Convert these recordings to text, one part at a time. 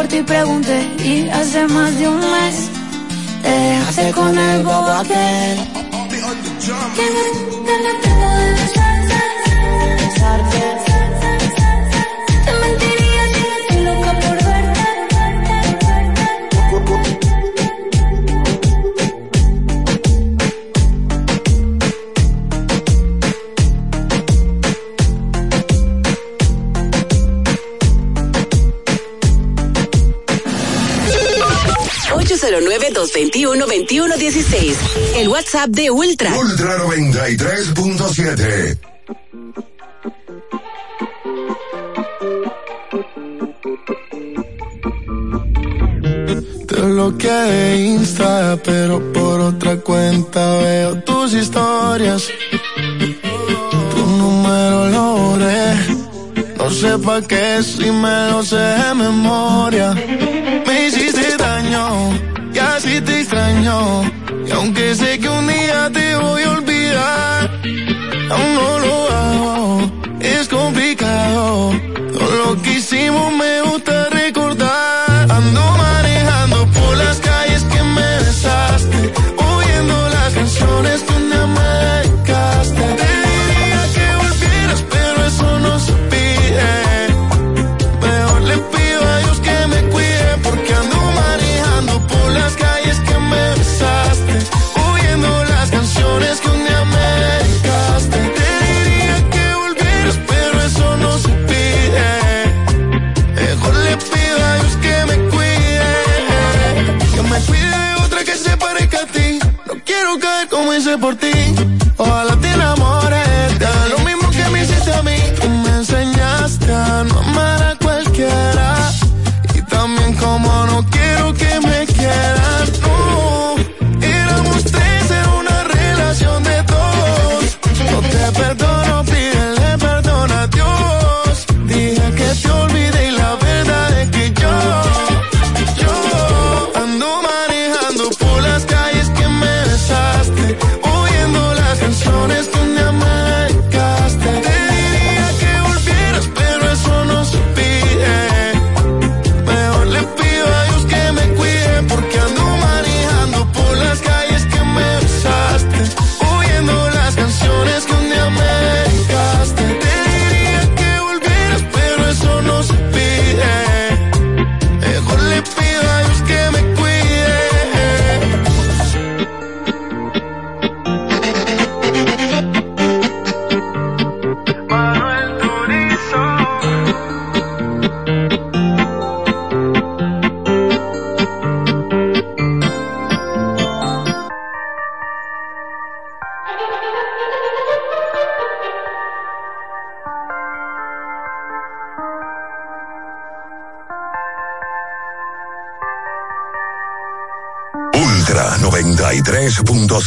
por ti pregunté y hace más de un mes te dejaste con el bobo aquel. Que me 809-221-2116. El WhatsApp de Ultra. Ultra 93.7. Te bloqueé Insta, pero por otra cuenta veo tus historias. Tu número lo borré. No sé pa' qué si me lo sé de memoria. Me hiciste daño te extraño. Y aunque sé que un día te voy a olvidar, aún no lo hago. Es complicado. Todo lo que hicimos me gusta por ti.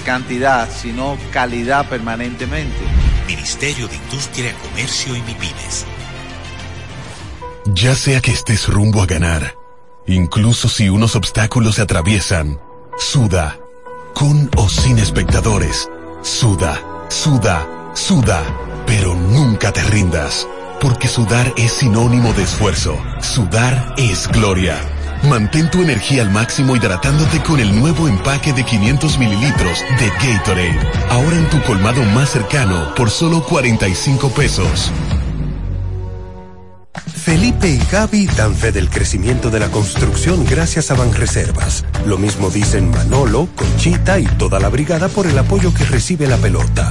cantidad, sino calidad permanentemente. Ministerio de Industria, Comercio y MIPINES. Ya sea que estés rumbo a ganar, incluso si unos obstáculos se atraviesan, suda, con o sin espectadores, suda, suda, suda, pero nunca te rindas, porque sudar es sinónimo de esfuerzo, sudar es gloria. Mantén tu energía al máximo hidratándote con el nuevo empaque de 500 mililitros de Gatorade, ahora en tu colmado más cercano por solo 45 pesos. Felipe y Gaby dan fe del crecimiento de la construcción gracias a Banreservas. Lo mismo dicen Manolo, Conchita y toda la brigada por el apoyo que recibe la pelota.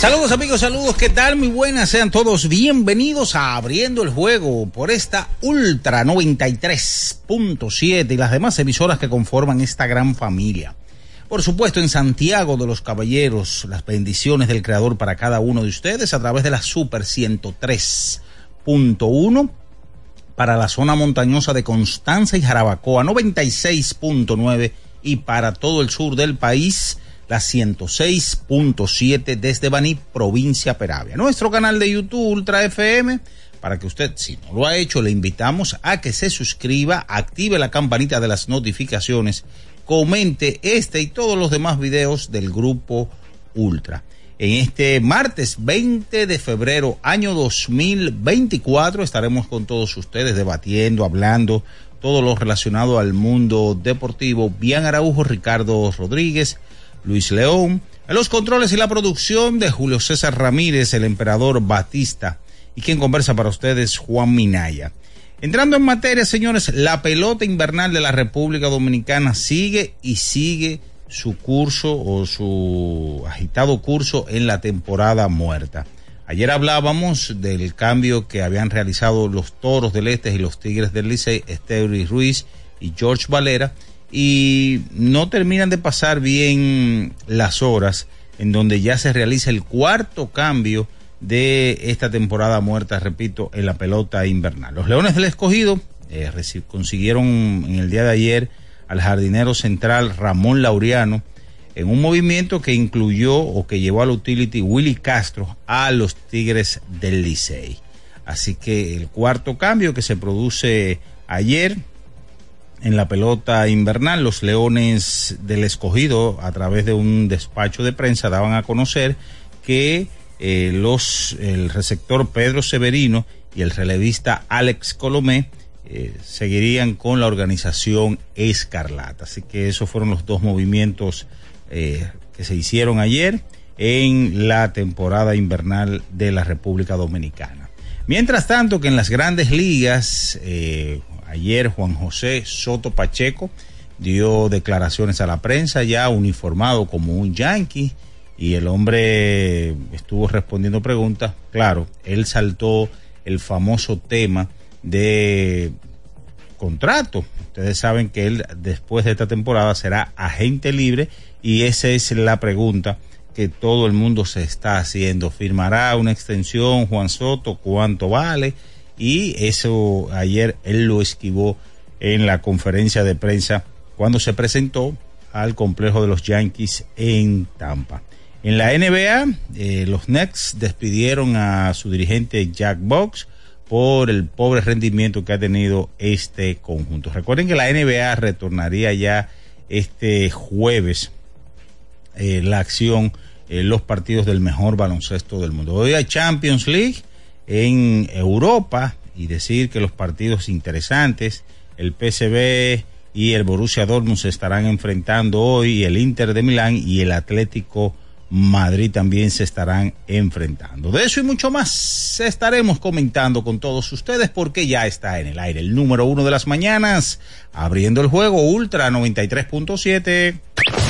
Saludos amigos, saludos, ¿qué tal? Muy buenas, sean todos bienvenidos a Abriendo el Juego por esta Ultra 93.7 y las demás emisoras que conforman esta gran familia. Por supuesto, en Santiago de los Caballeros, las bendiciones del Creador para cada uno de ustedes a través de la Super 103.1 para la zona montañosa de Constanza y Jarabacoa 96.9 y para todo el sur del país la 106.7 desde Baní, provincia Peravia. Nuestro canal de YouTube Ultra FM, para que usted, si no lo ha hecho, le invitamos a que se suscriba, active la campanita de las notificaciones, comente este y todos los demás videos del grupo Ultra. En este martes 20 de febrero, año 2024, estaremos con todos ustedes debatiendo, hablando todo lo relacionado al mundo deportivo. Bian Araujo, Ricardo Rodríguez, Luis León, en los controles y la producción de Julio César Ramírez, el emperador Batista, y quien conversa para ustedes, Juan Minaya. Entrando en materia, señores, la pelota invernal de la República Dominicana sigue y sigue su curso o su agitado curso en la temporada muerta. Ayer hablábamos del cambio que habían realizado los Toros del Este y los Tigres del Licey, Esteuri Ruiz y George Valera, y no terminan de pasar bien las horas en donde ya se realiza el cuarto cambio de esta temporada muerta, repito, en la pelota invernal. Los Leones del Escogido eh, consiguieron en el día de ayer al jardinero central Ramón Laureano en un movimiento que incluyó o que llevó al utility Willy Castro a los Tigres del Licey. Así que el cuarto cambio que se produce ayer en la pelota invernal, los Leones del Escogido, a través de un despacho de prensa, daban a conocer que eh, los, el receptor Pedro Severino y el relevista Alex Colomé eh, seguirían con la organización Escarlata. Así que esos fueron los dos movimientos eh, que se hicieron ayer en la temporada invernal de la República Dominicana. Mientras tanto que en las grandes ligas, Ayer Juan José Soto Pacheco dio declaraciones a la prensa ya uniformado como un yankee y el hombre estuvo respondiendo preguntas. Claro, él saltó el famoso tema de contrato. Ustedes saben que él después de esta temporada será agente libre y esa es la pregunta que todo el mundo se está haciendo. ¿Firmará una extensión Juan Soto? ¿Cuánto vale? Y eso ayer él lo esquivó en la conferencia de prensa cuando se presentó al complejo de los Yankees en Tampa. En la NBA, eh, los Nets despidieron a su dirigente Jack Box por el pobre rendimiento que ha tenido este conjunto. Recuerden que la NBA retornaría ya este jueves eh, la acción, eh, los partidos del mejor baloncesto del mundo. Hoy hay Champions League en Europa y decir que los partidos interesantes, el PSV y el Borussia Dortmund se estarán enfrentando hoy, el Inter de Milán y el Atlético Madrid también se estarán enfrentando. De eso y mucho más estaremos comentando con todos ustedes porque ya está en el aire el número uno de las mañanas, abriendo el juego Ultra 93.7.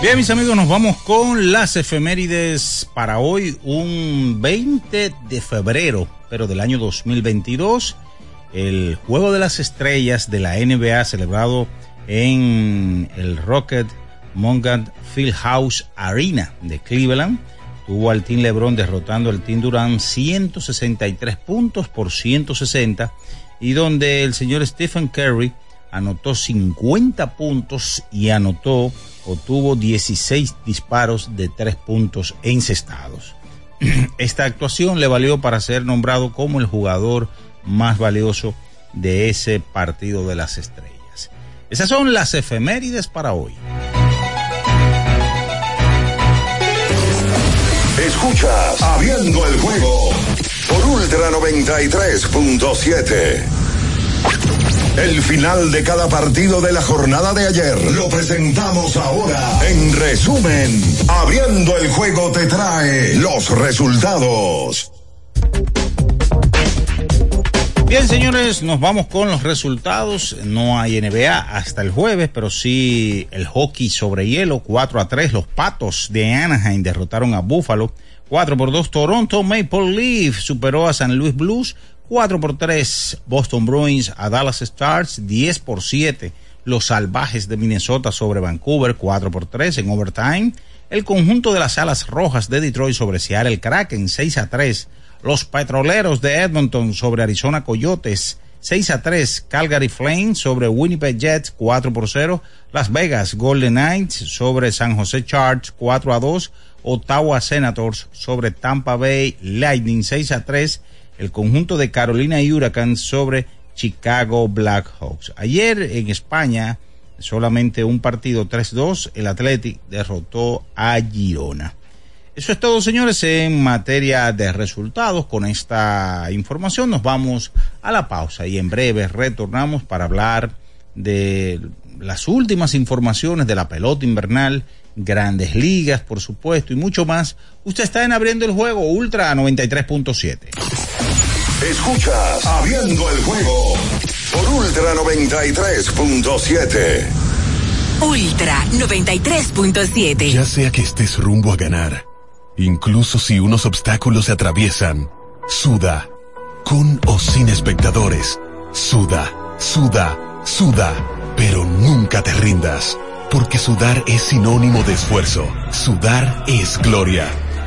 Bien, mis amigos, nos vamos con las efemérides para hoy, un 20 de febrero, pero del año 2022 el Juego de las Estrellas de la NBA celebrado en el Rocket Mongan Fieldhouse Arena de Cleveland. Tuvo al Team LeBron derrotando al Team Durant 163 puntos por 160 y donde el señor Stephen Curry anotó 50 puntos y anotó o tuvo 16 disparos de 3 puntos encestados. Esta actuación le valió para ser nombrado como el jugador más valioso de ese partido de las estrellas. Esas son las efemérides para hoy. Escuchas Abriendo el juego por Ultra 93.7. El final de cada partido de la jornada de ayer lo presentamos ahora. En resumen, Abriendo el juego te trae los resultados. Bien, señores, nos vamos con los resultados. No hay NBA hasta el jueves, pero sí el hockey sobre hielo, 4 a 3. Los Patos de Anaheim derrotaron a Buffalo. 4 por 2 Toronto Maple Leaf superó a San Luis Blues. 4 por 3 Boston Bruins a Dallas Stars. 10 por 7 los Salvajes de Minnesota sobre Vancouver. 4 por 3 en overtime. El conjunto de las Alas Rojas de Detroit sobre Seattle Kraken. 6 a 3 los Petroleros de Edmonton sobre Arizona Coyotes 6 a 3. Calgary Flames sobre Winnipeg Jets 4 por 0. Las Vegas Golden Knights sobre San Jose Chargers 4 a 2. Ottawa Senators sobre Tampa Bay Lightning 6 a 3. El conjunto de Carolina y Huracán sobre Chicago Blackhawks. Ayer en España solamente un partido 3-2. El Athletic derrotó a Girona. Eso es todo, señores, en materia de resultados. Con esta información nos vamos a la pausa y en breve retornamos para hablar de las últimas informaciones de la pelota invernal, grandes ligas, por supuesto, y mucho más. Usted está en Abriendo el Juego Ultra 93.7. Escuchas Abriendo el Juego por Ultra 93.7. Ultra 93.7. Ya sea que estés rumbo a ganar Incluso si unos obstáculos se atraviesan, suda. Con o sin espectadores, suda, suda, suda. Pero nunca te rindas, porque sudar es sinónimo de esfuerzo. Sudar es gloria.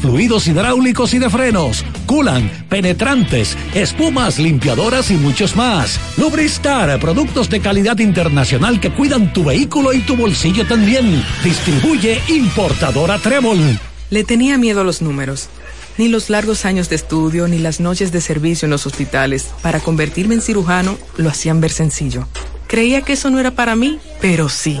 fluidos hidráulicos y de frenos, culan, penetrantes, espumas, limpiadoras y muchos más. Lubristar, productos de calidad internacional que cuidan tu vehículo y tu bolsillo también. Distribuye importadora Trébol. Le tenía miedo a los números. Ni los largos años de estudio, ni las noches de servicio en los hospitales para convertirme en cirujano lo hacían ver sencillo. Creía que eso no era para mí, pero sí.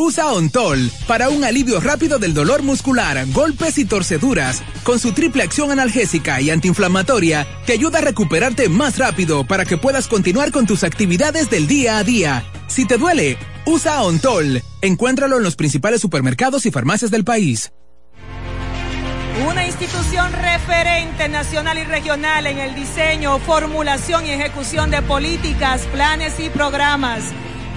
Usa Ontol para un alivio rápido del dolor muscular, golpes y torceduras. Con su triple acción analgésica y antiinflamatoria, te ayuda a recuperarte más rápido para que puedas continuar con tus actividades del día a día. Si te duele, usa Ontol. Encuéntralo en los principales supermercados y farmacias del país. Una institución referente nacional y regional en el diseño, formulación y ejecución de políticas, planes y programas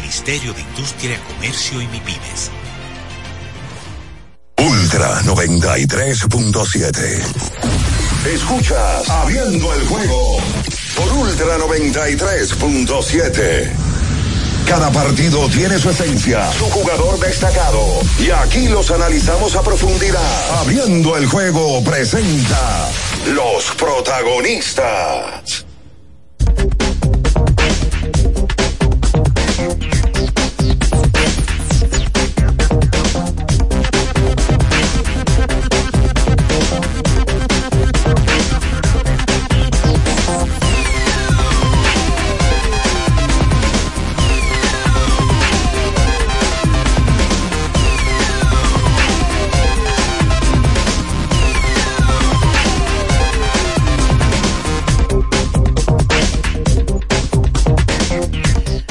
Ministerio de Industria, Comercio y MIPIMES. Ultra 93.7. Escuchas Abriendo el juego por Ultra 93.7. Cada partido tiene su esencia, su jugador destacado. Y aquí los analizamos a profundidad. Abriendo el juego presenta los protagonistas.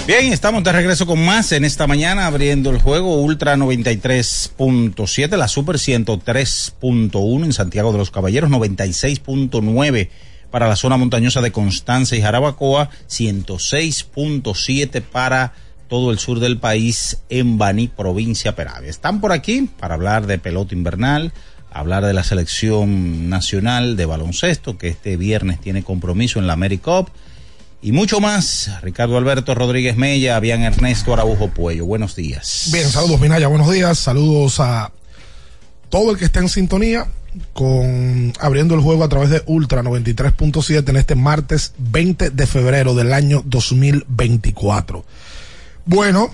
Bien, estamos de regreso con más en esta mañana abriendo el juego Ultra 93.7, la Super 103.1 en Santiago de los Caballeros, 96.9 para la zona montañosa de Constanza y Jarabacoa, 106.7 para todo el sur del país en Baní, provincia Peravia. Están por aquí para hablar de pelota invernal, hablar de la selección nacional de baloncesto que este viernes tiene compromiso en la AmeriCup y mucho más. Ricardo Alberto Rodríguez Mella, Avian Ernesto Araujo Puello. Buenos días. Bien, saludos Minaya, buenos días. Saludos a todo el que está en sintonía con abriendo el juego a través de Ultra 93.7 en este martes 20 de febrero del año 2024. Bueno,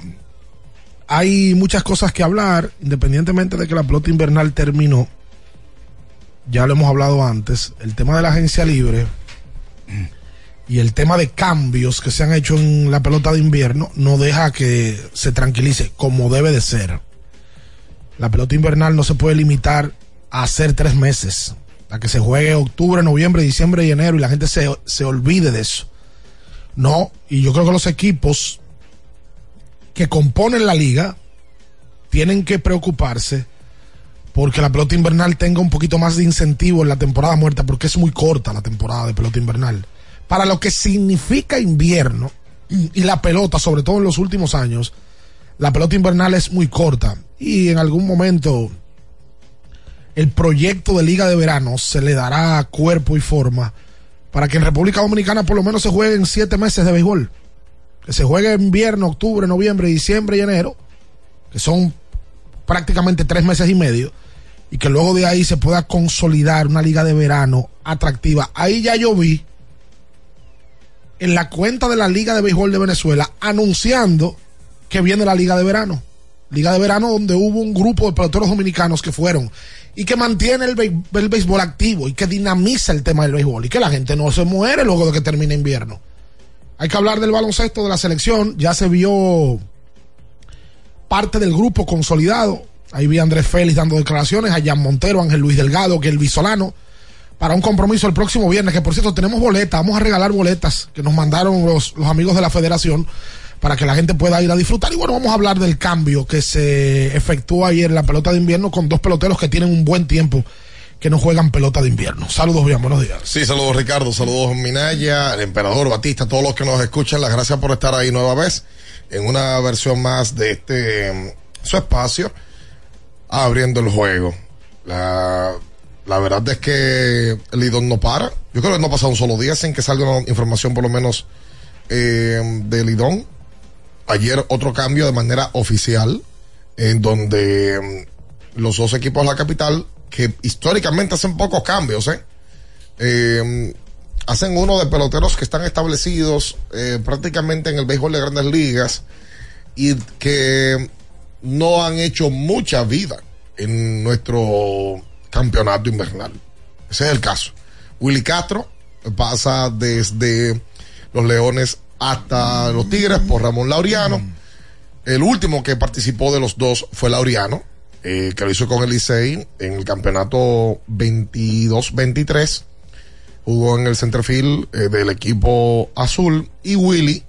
hay muchas cosas que hablar, independientemente de que la pelota invernal terminó. Ya lo hemos hablado antes, el tema de la agencia libre y el tema de cambios que se han hecho en la pelota de invierno no deja que se tranquilice como debe de ser. La pelota invernal no se puede limitar a hacer tres meses, a que se juegue octubre, noviembre, diciembre y enero y la gente se, se olvide de eso. No, y yo creo que los equipos que componen la liga tienen que preocuparse porque la pelota invernal tenga un poquito más de incentivo en la temporada muerta, porque es muy corta la temporada de pelota invernal para lo que significa invierno y la pelota, sobre todo en los últimos años, la pelota invernal es muy corta y en algún momento el proyecto de liga de verano se le dará cuerpo y forma para que en República Dominicana por lo menos se jueguen siete meses de béisbol. Que se juegue invierno, octubre, noviembre, diciembre y enero, que son prácticamente tres meses y medio, y que luego de ahí se pueda consolidar una liga de verano atractiva. Ahí ya yo vi en la cuenta de la Liga de Béisbol de Venezuela anunciando que viene la Liga de Verano. Liga de Verano donde hubo un grupo de peloteros dominicanos que fueron y que mantiene el, béis- el béisbol activo y que dinamiza el tema del béisbol y que la gente no se muere luego de que termine invierno. Hay que hablar del baloncesto de la selección. Ya se vio parte del grupo consolidado. Ahí vi a Andrés Félix dando declaraciones, a Jan Montero, Ángel Luis Delgado, el Solano, para un compromiso el próximo viernes, que por cierto tenemos boletas, vamos a regalar boletas que nos mandaron los, los amigos de la federación para que la gente pueda ir a disfrutar. Y bueno, vamos a hablar del cambio que se efectuó ayer en la pelota de invierno con dos peloteros que tienen un buen tiempo que no juegan pelota de invierno. Saludos, bien, buenos días. Sí, saludos Ricardo, saludos Minaya, el emperador Batista, todos los que nos escuchan, las gracias por estar ahí nueva vez en una versión más de este mm, su espacio, abriendo el juego. La, la verdad es que Lidón no para. Yo creo que no ha pasado un solo día sin que salga información por lo menos eh, de Lidón. Ayer otro cambio de manera oficial en donde mm, los dos equipos de la capital que históricamente hacen pocos cambios, ¿eh? Eh, hacen uno de peloteros que están establecidos eh, prácticamente en el béisbol de grandes ligas y que no han hecho mucha vida en nuestro campeonato invernal. Ese es el caso. Willy Castro pasa desde los Leones hasta los Tigres por Ramón Laureano. El último que participó de los dos fue Laureano, eh, que lo hizo con el Licey en el campeonato 22-23. Jugó en el centerfield eh, del equipo azul. Y Willy,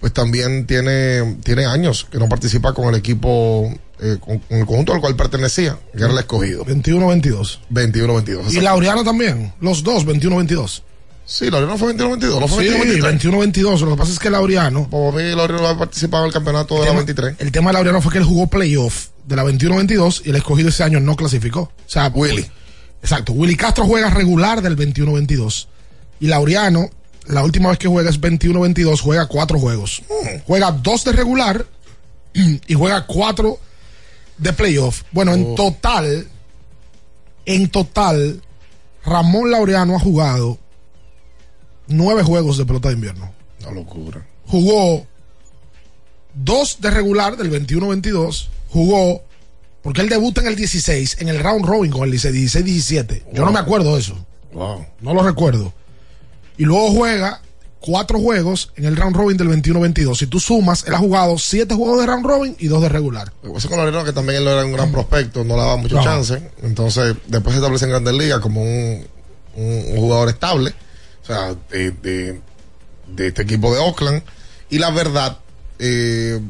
pues también tiene, tiene años que no participa con el equipo, eh, con, con el conjunto al cual pertenecía, que era el escogido. 21-22. 21-22. Y Laureano también, los dos, 21-22. Sí, Laureano fue 21-22, no fue Sí, 21-23. 21-22. Lo que pasa es que Laureano. Por mí, Laureano ha participado en el campeonato de la tema- 23. El tema de Laureano fue que él jugó playoff de la 21-22 y el escogido ese año no clasificó. O sea, Willy. Exacto. Willy Castro juega regular del 21-22. Y Laureano, la última vez que juega es 21-22, juega cuatro juegos. Juega dos de regular y juega cuatro de playoff. Bueno, en total, en total, Ramón Laureano ha jugado nueve juegos de pelota de invierno. Una locura. Jugó dos de regular del 21-22. Jugó, porque él debuta en el 16, en el round robin con el Licey, 16-17. Yo no me acuerdo de eso. Wow. No lo recuerdo. Y luego juega cuatro juegos en el round robin del 21-22. Si tú sumas, él ha jugado siete juegos de round robin y dos de regular. Con Laureano que también él era un gran prospecto, no le daba mucho No. chance. Entonces, después se establece en Grandes Ligas como un, un- un jugador estable, o sea, de, de- de este equipo de Oakland. Y la verdad, eh,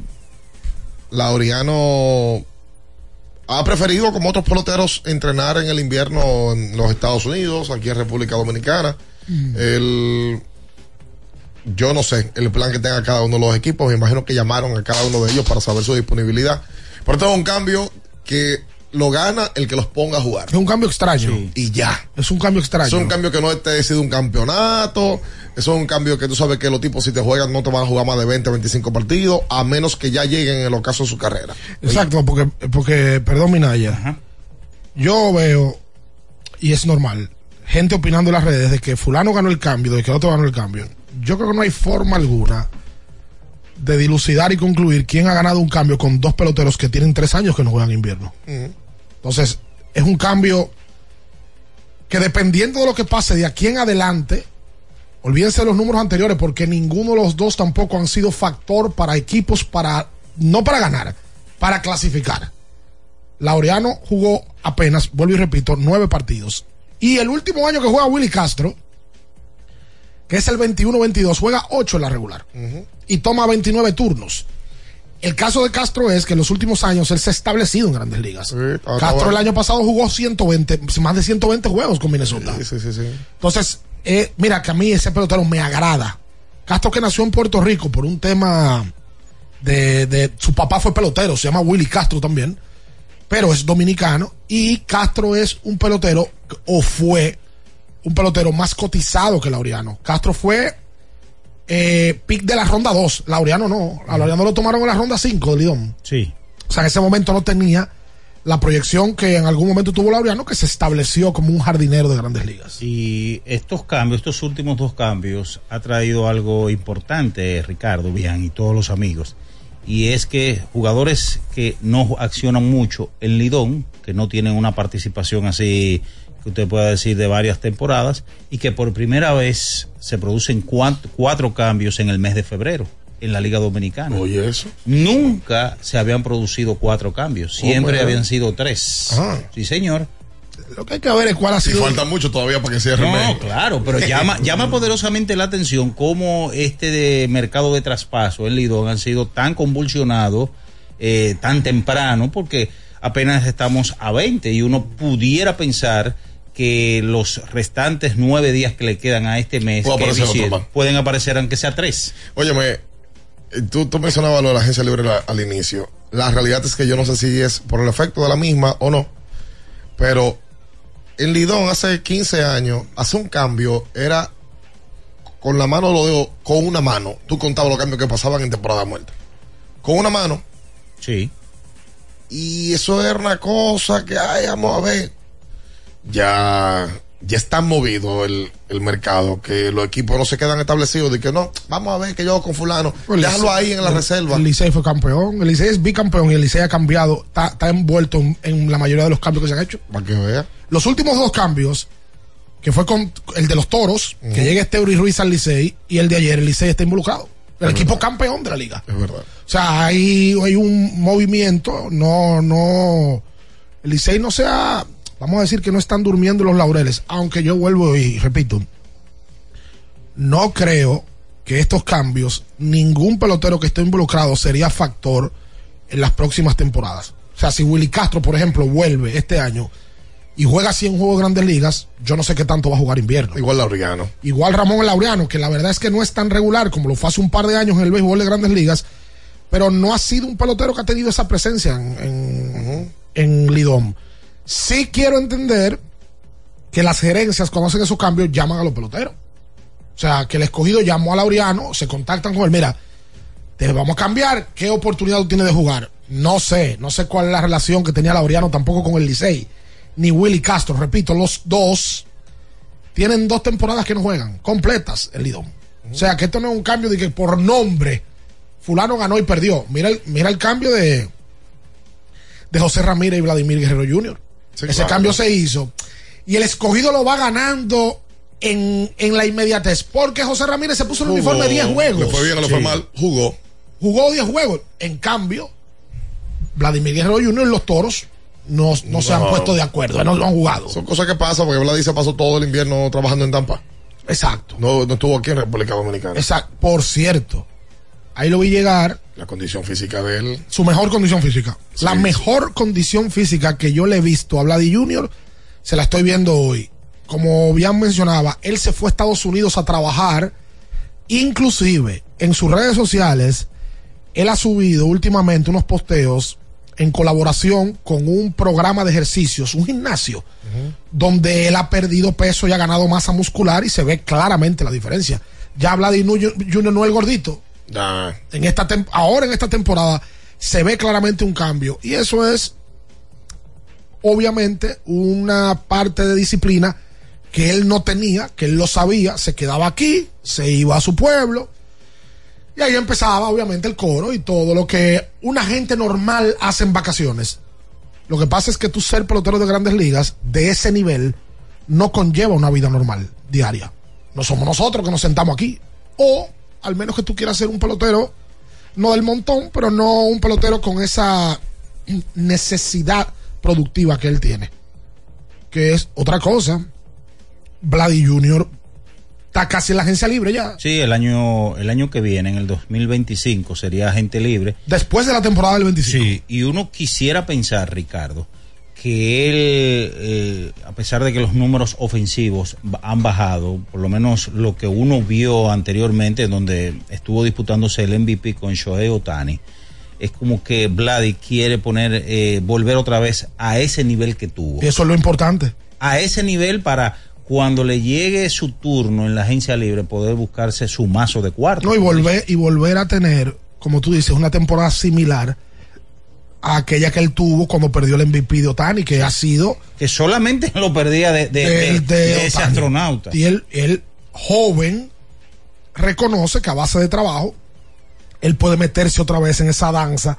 Laureano ha preferido, como otros peloteros, entrenar en el invierno en los Estados Unidos, aquí en República Dominicana. El, yo no sé el plan que tenga cada uno de los equipos. Me imagino que llamaron a cada uno de ellos para saber su disponibilidad. Pero esto es un cambio que lo gana el que los ponga a jugar. Es un cambio extraño. Y ya. Es un cambio extraño. Es un cambio que no te sido un campeonato. Eso es un cambio que tú sabes que los tipos, si te juegan, no te van a jugar más de 20, 25 partidos, a menos que ya lleguen en el ocaso de su carrera. Exacto, porque, porque perdón, Minaya. Yo veo, y es normal, gente opinando en las redes de que fulano ganó el cambio, de que otro ganó el cambio. Yo creo que no hay forma alguna de dilucidar y concluir quién ha ganado un cambio con dos peloteros que tienen tres años que no juegan invierno. Entonces, es un cambio que dependiendo de lo que pase de aquí en adelante, olvídense de los números anteriores porque ninguno de los dos tampoco han sido factor para equipos para, no para ganar, para clasificar. Laureano jugó apenas, vuelvo y repito, nueve partidos. Y el último año que juega Willy Castro, que es el 21-22, juega ocho en la regular y toma 29 turnos. El caso de Castro es que en los últimos años él se ha establecido en grandes ligas. Castro bueno. el año pasado jugó 120, más de 120 juegos con Minnesota. Sí, sí, sí. Entonces, eh, mira que a mí ese pelotero me agrada. Castro que nació en Puerto Rico por un tema de, de- su papá fue pelotero, se llama Willy Castro también, pero es dominicano y Castro es un pelotero o fue un pelotero más cotizado que Laureano. Castro fue eh, pick de la ronda 2. Laureano no. A Laureano lo tomaron en la ronda 5 de Lidón. Sí. O sea, en ese momento no tenía la proyección que en algún momento tuvo Laureano, que se estableció como un jardinero de grandes ligas. Y estos cambios, estos últimos dos cambios, ha traído algo importante, Ricardo, bien, y todos los amigos. Y es que jugadores que no accionan mucho en Lidón, que no tienen una participación así que usted pueda decir de varias temporadas, y que por primera vez se producen cuat- cuatro cambios en el mes de febrero en la Liga Dominicana. Oye, eso. Nunca se habían producido cuatro cambios, siempre Oh, my God. habían sido tres. Ah. Sí, señor. Lo que hay que ver es cuál ha Y sido. falta mucho todavía para que cierre el No, claro, pero llama, llama poderosamente la atención cómo este de mercado de traspaso, el Lidón, han sido tan convulsionados eh, tan temprano, porque apenas estamos a 20 y uno pudiera pensar que los restantes nueve días que le quedan a este mes que aparecer pueden aparecer aunque sea tres. Óyeme, tú, tú mencionabas lo de la agencia libre la- al inicio. La realidad es que yo no sé si es por el efecto de la misma o no, pero en Lidón hace 15 años, hace un cambio, era con la mano, lo digo, con una mano. Tú contabas los cambios que pasaban en temporada muerta. Con una mano. Sí. Y eso era una cosa que, ay, vamos a ver. Ya, ya está movido el, el mercado, que los equipos no se quedan establecidos de que no, vamos a ver que yo con fulano, El déjalo ahí en la el- reserva. El Licey fue campeón. El Licey es bicampeón y el Licey ha cambiado. Está, está envuelto en, en la mayoría de los cambios que se han hecho. Para que vea. Los últimos dos cambios, que fue con el de los toros, que llega este y Ruiz al Licey, y el de ayer, el Licey está involucrado. El equipo campeón de la liga. Es verdad. O sea, hay, hay un movimiento, no, no. El Licey no sea, vamos a decir que no están durmiendo los laureles, aunque yo vuelvo y repito, no creo que estos cambios, ningún pelotero que esté involucrado sería factor en las próximas temporadas. O sea, si Willy Castro, por ejemplo, vuelve este año y juega 100 juegos de grandes ligas, yo no sé qué tanto va a jugar invierno. Igual Laureano. Igual Ramón Laureano, que la verdad es que no es tan regular como lo fue hace un par de años en el béisbol de grandes ligas, pero no ha sido un pelotero que ha tenido esa presencia en, en, en Lidom. Sí quiero entender que las gerencias, cuando hacen esos cambios, llaman a los peloteros. O sea, que el escogido llamó a Laureano, se contactan con él, mira, te vamos a cambiar, ¿qué oportunidad tú tienes de jugar? No sé, no sé cuál es la relación que tenía Laureano tampoco con el Licey, ni Willy Castro, repito, los dos tienen dos temporadas que no juegan, completas el Lidón. O sea, que esto no es un cambio de que por nombre fulano ganó y perdió. Mira el, mira el cambio de, de José Ramírez y Vladimir Guerrero Jr. Ese claro. cambio se hizo. Y el escogido lo va ganando en, en la inmediatez. Porque José Ramírez se puso el uniforme de 10 juegos. Le fue bien o le fue mal, jugó. Jugó 10 juegos. En cambio, Vladimir Guerrero Jr. y los toros no, no, se han puesto de acuerdo, no lo han jugado. Son cosas que pasan porque Vladi se pasó todo el invierno trabajando en Tampa. Exacto. No, no estuvo aquí en República Dominicana. Exacto. Por cierto, ahí lo vi llegar, La condición física de él. su mejor condición física. la Sí, mejor condición física que yo le he visto a Vladi Jr. se la estoy viendo hoy. Como bien mencionaba, él se fue a Estados Unidos a trabajar. Inclusive, en sus redes sociales, él ha subido últimamente unos posteos en colaboración con un programa de ejercicios, un gimnasio, donde él ha perdido peso y ha ganado masa muscular y se ve claramente la diferencia. Ya Vladi Jr. Jr. no es el gordito, En esta ahora en esta temporada se ve claramente un cambio y eso es obviamente una parte de disciplina que él no tenía, que él lo sabía, se quedaba aquí, se iba a su pueblo y ahí empezaba obviamente el coro y todo lo que una gente normal hace en vacaciones. Lo que pasa es que tú ser pelotero de grandes ligas de ese nivel no conlleva una vida normal diaria. No somos nosotros que nos sentamos aquí. O al menos que tú quieras ser un pelotero, no del montón, pero no un pelotero con esa necesidad productiva que él tiene. Que es otra cosa. Vladi Jr. está casi en la agencia libre ya. Sí, el año, el año que viene, en el 2025, sería agente libre. Después de la temporada del 25. Sí, y uno quisiera pensar, Ricardo, que él, eh, a pesar de que los números ofensivos han bajado, por lo menos lo que uno vio anteriormente, donde estuvo disputándose el MVP con Shohei Otani, es como que Vladi quiere poner, eh, volver otra vez a ese nivel que tuvo. Y eso es lo importante. A ese nivel para cuando le llegue su turno en la agencia libre, poder buscarse su mazo de cuarto. No, y volver, y volver a tener, como tú dices, una temporada similar a aquella que él tuvo cuando perdió el MVP de Otani, que ha sido. Que solamente lo perdía de, de- de- de ese astronauta. Y él, él, joven, reconoce que a base de trabajo, él puede meterse otra vez en esa danza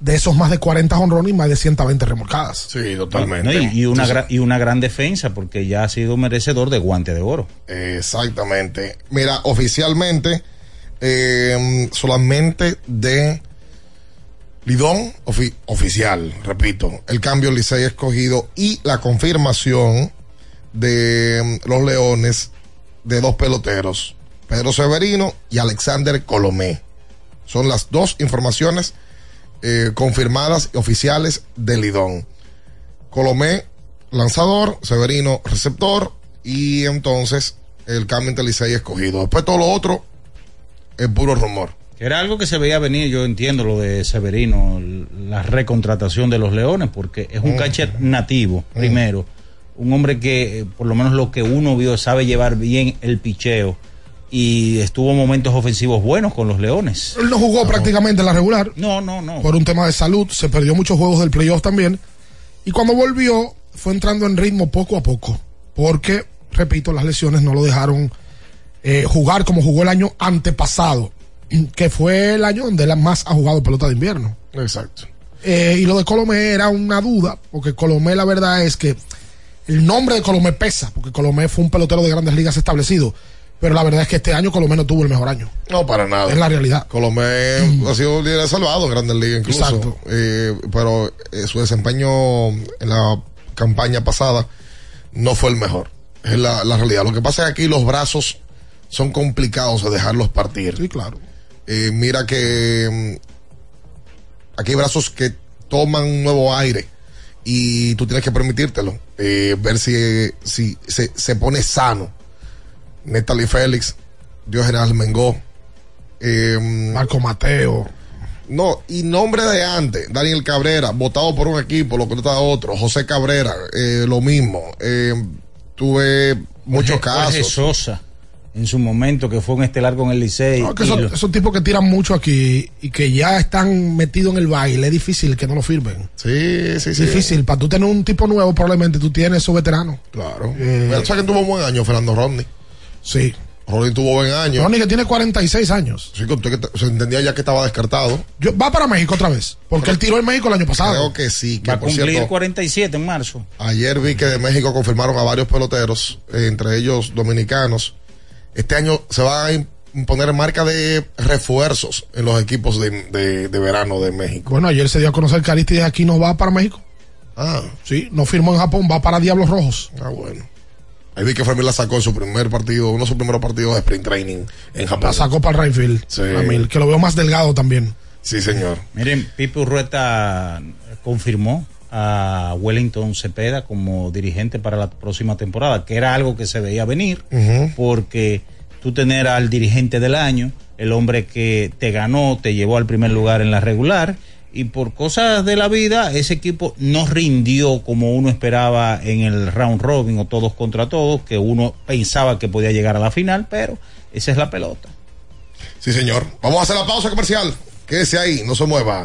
de esos más de 40 honrones y más de 120 remolcadas. Sí, No, y, y una gra- y una gran defensa, porque ya ha sido merecedor de guante de oro. Exactamente. Mira, oficialmente, eh, solamente de Lidón, ofi- oficial, repito, el cambio Licey escogido y la confirmación de mm, los Leones de dos peloteros, Pedro Severino y Alexander Colomé. Son las dos informaciones eh, confirmadas y oficiales de Lidón. Colomé, lanzador, Severino, receptor, y entonces el cambio entre Licey escogido. Después todo lo otro es puro rumor. Era algo que se veía venir, yo entiendo lo de Severino, la recontratación de los Leones, porque es un Mm. catcher nativo, primero. Un hombre que, eh, por lo menos lo que uno vio, sabe llevar bien el picheo y estuvo momentos ofensivos buenos con los Leones. Él no jugó prácticamente en la regular. No, no, no. Por un tema de salud, se perdió muchos juegos del playoff también. Y cuando volvió, fue entrando en ritmo poco a poco. Porque, repito, las lesiones no lo dejaron eh, jugar como jugó el año antepasado, que fue el año donde él más ha jugado pelota de invierno. Exacto. Eh, y lo de Colomé era una duda, porque Colomé la verdad es que el nombre de Colomé pesa, porque Colomé fue un pelotero de grandes ligas establecido. Pero la verdad es que este año Colomé no tuvo el mejor año. No, para nada. Es la realidad. Colomé ha sido un líder salvado en Grandes Ligas incluso. Exacto. Eh, pero eh, su desempeño en la campaña pasada no fue el mejor. Es la, la realidad. Lo que pasa es que aquí los brazos son complicados de dejarlos partir. Sí, claro. Eh, mira que mm, aquí hay brazos que toman un nuevo aire y tú tienes que permitírtelo. Eh, ver si, si se, se pone sano. Natalie Félix, Dios General Mengó. eh, Marco Mateo. No, y nombre de antes, Daniel Cabrera, votado por un equipo, lo contrata otro, José Cabrera, eh, lo mismo. Tuve muchos Jorge- Jorge casos. Sosa, en su momento, que fue un estelar con el Licey. No, que y son, lo- esos tipos que tiran mucho aquí y que ya están metidos en el baile, es difícil que no lo firmen. Sí, sí, sí. Difícil. Para tú tener un tipo nuevo, probablemente tú tienes esos veteranos. Claro. Eh, Pero ¿sabes quién tuvo un buen año? Fernando Rodney. Sí. Rodney tuvo buen año. Ronnie que tiene 46 años. Sí, conté que se entendía ya que estaba descartado. Yo, va para México otra vez. Porque él tiró en México el año pasado. Creo que sí. Que va a cumplir cierto, 47 en marzo. Ayer vi que de México confirmaron a varios peloteros, eh, entre ellos dominicanos. Este año se va a imponer marca de refuerzos en los equipos de, de- de verano de México. Bueno, ayer se dio a conocer que Aristides aquí no va para México. Ah, Sí, no firmó en Japón, va para Diablos Rojos. ah, bueno. Ahí vi que Fermín la sacó en su primer partido, uno de sus primeros partidos de sprint training en Japón. La sacó para el Rayfield. Sí. a Mil, que lo veo más delgado también. Sí, señor. Miren, Pipe Urrueta confirmó a Wellington Cepeda como dirigente para la próxima temporada, que era algo que se veía venir, porque tú tener al dirigente del año, el hombre que te ganó, te llevó al primer lugar en la regular, y por cosas de la vida, ese equipo no rindió como uno esperaba en el round robin o todos contra todos, que uno pensaba que podía llegar a la final, pero esa es la pelota. Sí, señor. Vamos a hacer la pausa comercial. Quédese ahí, no se mueva.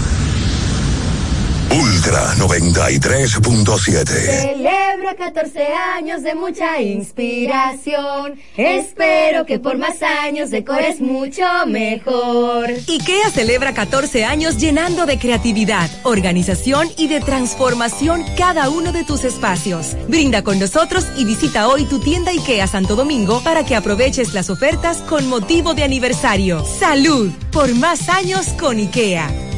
Ultra 93.7. Celebro 14 años de mucha inspiración. Espero que por más años decores mucho mejor. IKEA celebra 14 años llenando de creatividad, organización y de transformación cada uno de tus espacios. Brinda con nosotros y visita hoy tu tienda IKEA Santo Domingo para que aproveches las ofertas con motivo de aniversario. Salud por más años con IKEA.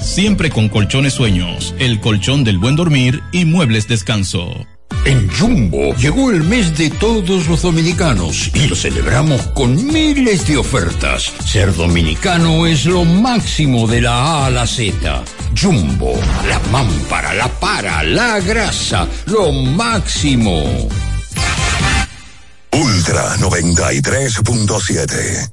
siempre con colchones sueños, el colchón del buen dormir y muebles descanso. En Jumbo llegó el mes de todos los dominicanos y lo celebramos con miles de ofertas. Ser dominicano es lo máximo de la A a la Z. Jumbo, la mámpara, la para, la grasa, lo máximo. Ultra 93.7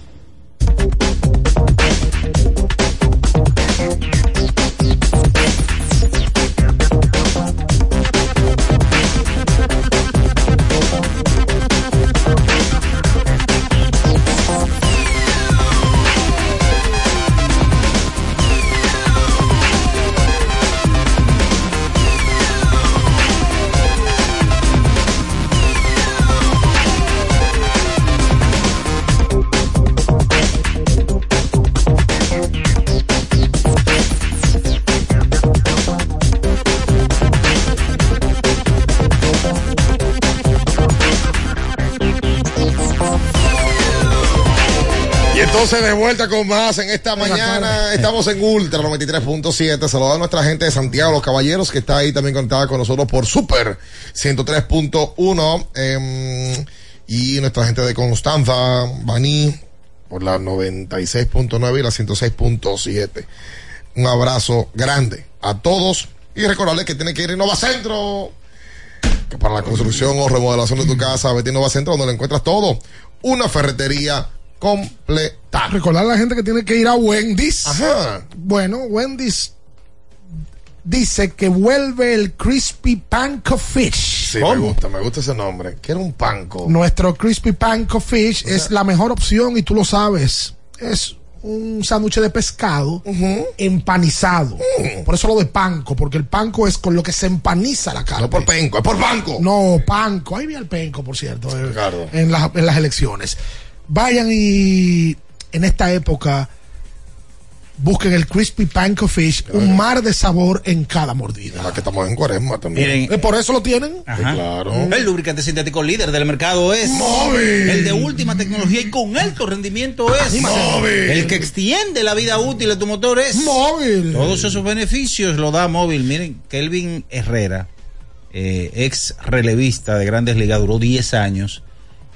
12 de vuelta con más en esta mañana. Estamos en Ultra 93.7. Saludar a nuestra gente de Santiago, los caballeros, que está ahí también conectada con nosotros por Super 103.1. em, y nuestra gente de Constanza, Baní, por la 96.9 y la 106.7. Un abrazo grande a todos. Y recordarles que tienen que ir a Innova Centro. Que para la construcción o remodelación de tu casa, a Innova Centro, donde lo encuentras todo. Una ferretería completa. Recordar a la gente que tiene que ir a Wendy's. Ajá. Bueno, Wendy's dice que vuelve el Crispy Panko Fish. Sí, me gusta, me gusta ese nombre. Que era un panco. Nuestro Crispy Panko Fish es la mejor opción y tú lo sabes. Es un sándwich de pescado empanizado. Mm. Por eso lo de panco, porque el panco es con lo que se empaniza la carne. No por penco, es por banco. No, panco. Ahí vi el penco, por cierto, eh, Ricardo. en, las- en las elecciones. Vayan y en esta época busquen el Crispy Panko Fish, un mar de sabor en cada mordida. Ahora que estamos en cuaresma también. Miren, Eh, por eso lo tienen. Ajá. Claro. El lubricante sintético líder del mercado es Móvil. El de última tecnología y con alto rendimiento es Móvil. El que extiende la vida útil de tu motor es Móvil. Todos esos beneficios lo da móvil. Miren, Kelvin Herrera, eh, ex relevista de Grandes Ligas, duró 10 años.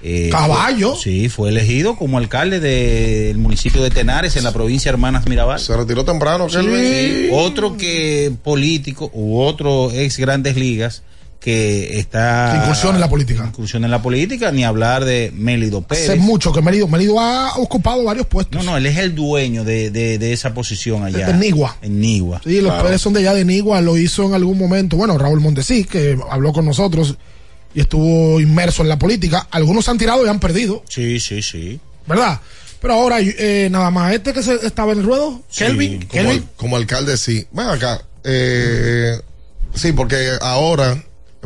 Eh, Caballo. fue- sí, fue elegido como alcalde del municipio de Tenares en la provincia Hermanas Mirabal. Se retiró temprano, Kelvin. Sí, otro que político u otro ex Grandes Ligas que está Que incursiona en la política. incursiona en la política, ni hablar de Mélido Pérez. Hace mucho que Merido, Merido ha ocupado varios puestos. No, no, él es el dueño de, de, de esa posición allá. De Nigua. En Nigua. Sí, los Pérez son de allá de Nigua, lo hizo en algún momento. Bueno, Raúl Montesí, que habló con nosotros y estuvo inmerso en la política. Algunos han tirado y han perdido, Sí, sí, sí. ¿verdad? Pero ahora, eh, nada más, este que se, estaba en el ruedo, Kelvin, Como, Kelvin. al- como alcalde, sí. Ven acá. eh, sí, porque ahora,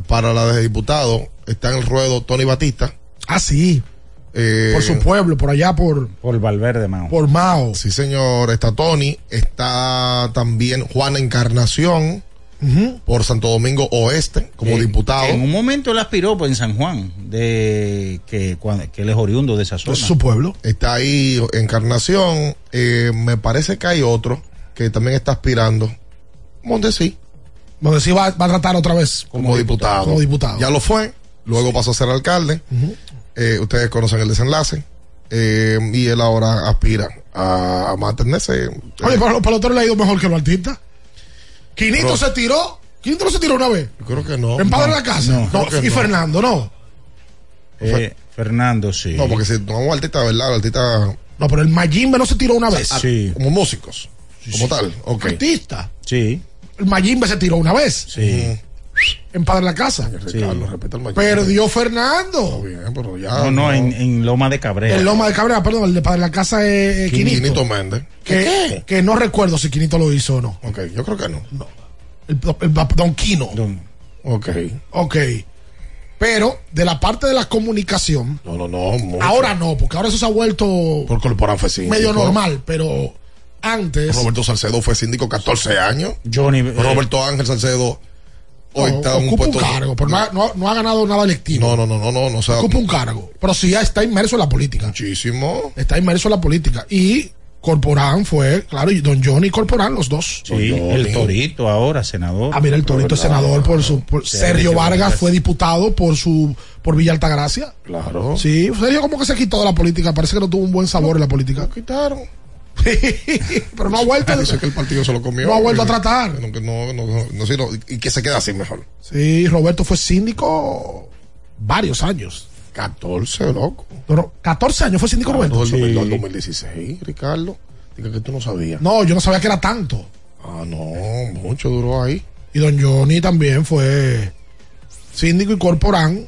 para la de diputado, está en el ruedo Tony Batista. Ah, sí, eh, por su pueblo, por allá, por, Por Valverde, Mao. por Mao. Sí, señor. Está Tony. Está también Juana Encarnación Por Santo Domingo Oeste como Eh, diputado. En un momento él aspiró pues, en San Juan, de que, cuando- que él es oriundo de esa zona. Es su pueblo. Está ahí Encarnación. eh, me parece que hay otro que también está aspirando. Montesí. Donde sí va, va a tratar otra vez. como, diputado. Como diputado. Ya lo fue, luego pasó a ser alcalde. Eh, ustedes conocen el desenlace. Eh, y él ahora aspira a, a mantenerse. eh, Oye, pero los peloteros le ha ido mejor que los artistas. Quinito se tiró. Quinito no se tiró una vez. yo creo que no. en Padre no, de la Casa. no, y no. Fernando, no. Eh, Fernando, sí. No, porque si tomamos artista, ¿verdad? Artista No, pero el Mayimbe no se tiró una vez. Sí, como músicos. Como tal. Ok. Artista. sí, El Mayimbe se tiró una vez. sí. En Padre de la Casa. Ricardo, respeta el mayor. Perdió Fernando. Bien, pero ya. No, no, en, en Loma de Cabrera. El Loma de Cabrera, perdón, el de Padre de la Casa es eh, Quinito. Quinito Méndez. Que, que no recuerdo si Quinito lo hizo o no. Ok, yo creo que no. El, el- Don Quino. Don- Ok. Ok. Pero de la parte de la comunicación, No, no, no. mucho. ahora no, porque ahora eso se ha vuelto Por Corporán fue síndico. medio normal, pero antes. Roberto Salcedo fue síndico 14 años. Johnny. eh, Roberto Ángel Salcedo hoy está en un ocupa un puesto. cargo, pero no ha, no ha- no ha ganado nada electivo. No, no, no, no, no, no, o sea, Ocupa un cargo. Pero sí está inmerso en la política. muchísimo. Está inmerso en la política. Y Corporán fue, claro, y don Johnny Corporán, los dos. sí, el Torito ahora, senador. Ah, mira, el Torito es senador por su. por- Sergio Sergio Vargas Vargas. fue diputado por su. por Villa Altagracia. Claro. Sí, Sergio como que se quitó de la política. Parece que no tuvo un buen sabor en la política. Lo quitaron. Pero no ha vuelto. Dice que el partido se lo comió. No ha vuelto a tratar. No, no, no, y que se queda así mejor. Sí, Roberto fue síndico varios años. 14, loco. Pero 14 años fue síndico Roberto. Todo el Sí. 2000 2016, Ricardo. Diga que tú no sabías. No, yo no sabía que era tanto. Ah, no, mucho duró ahí. Y don Johnny también fue síndico y corporán.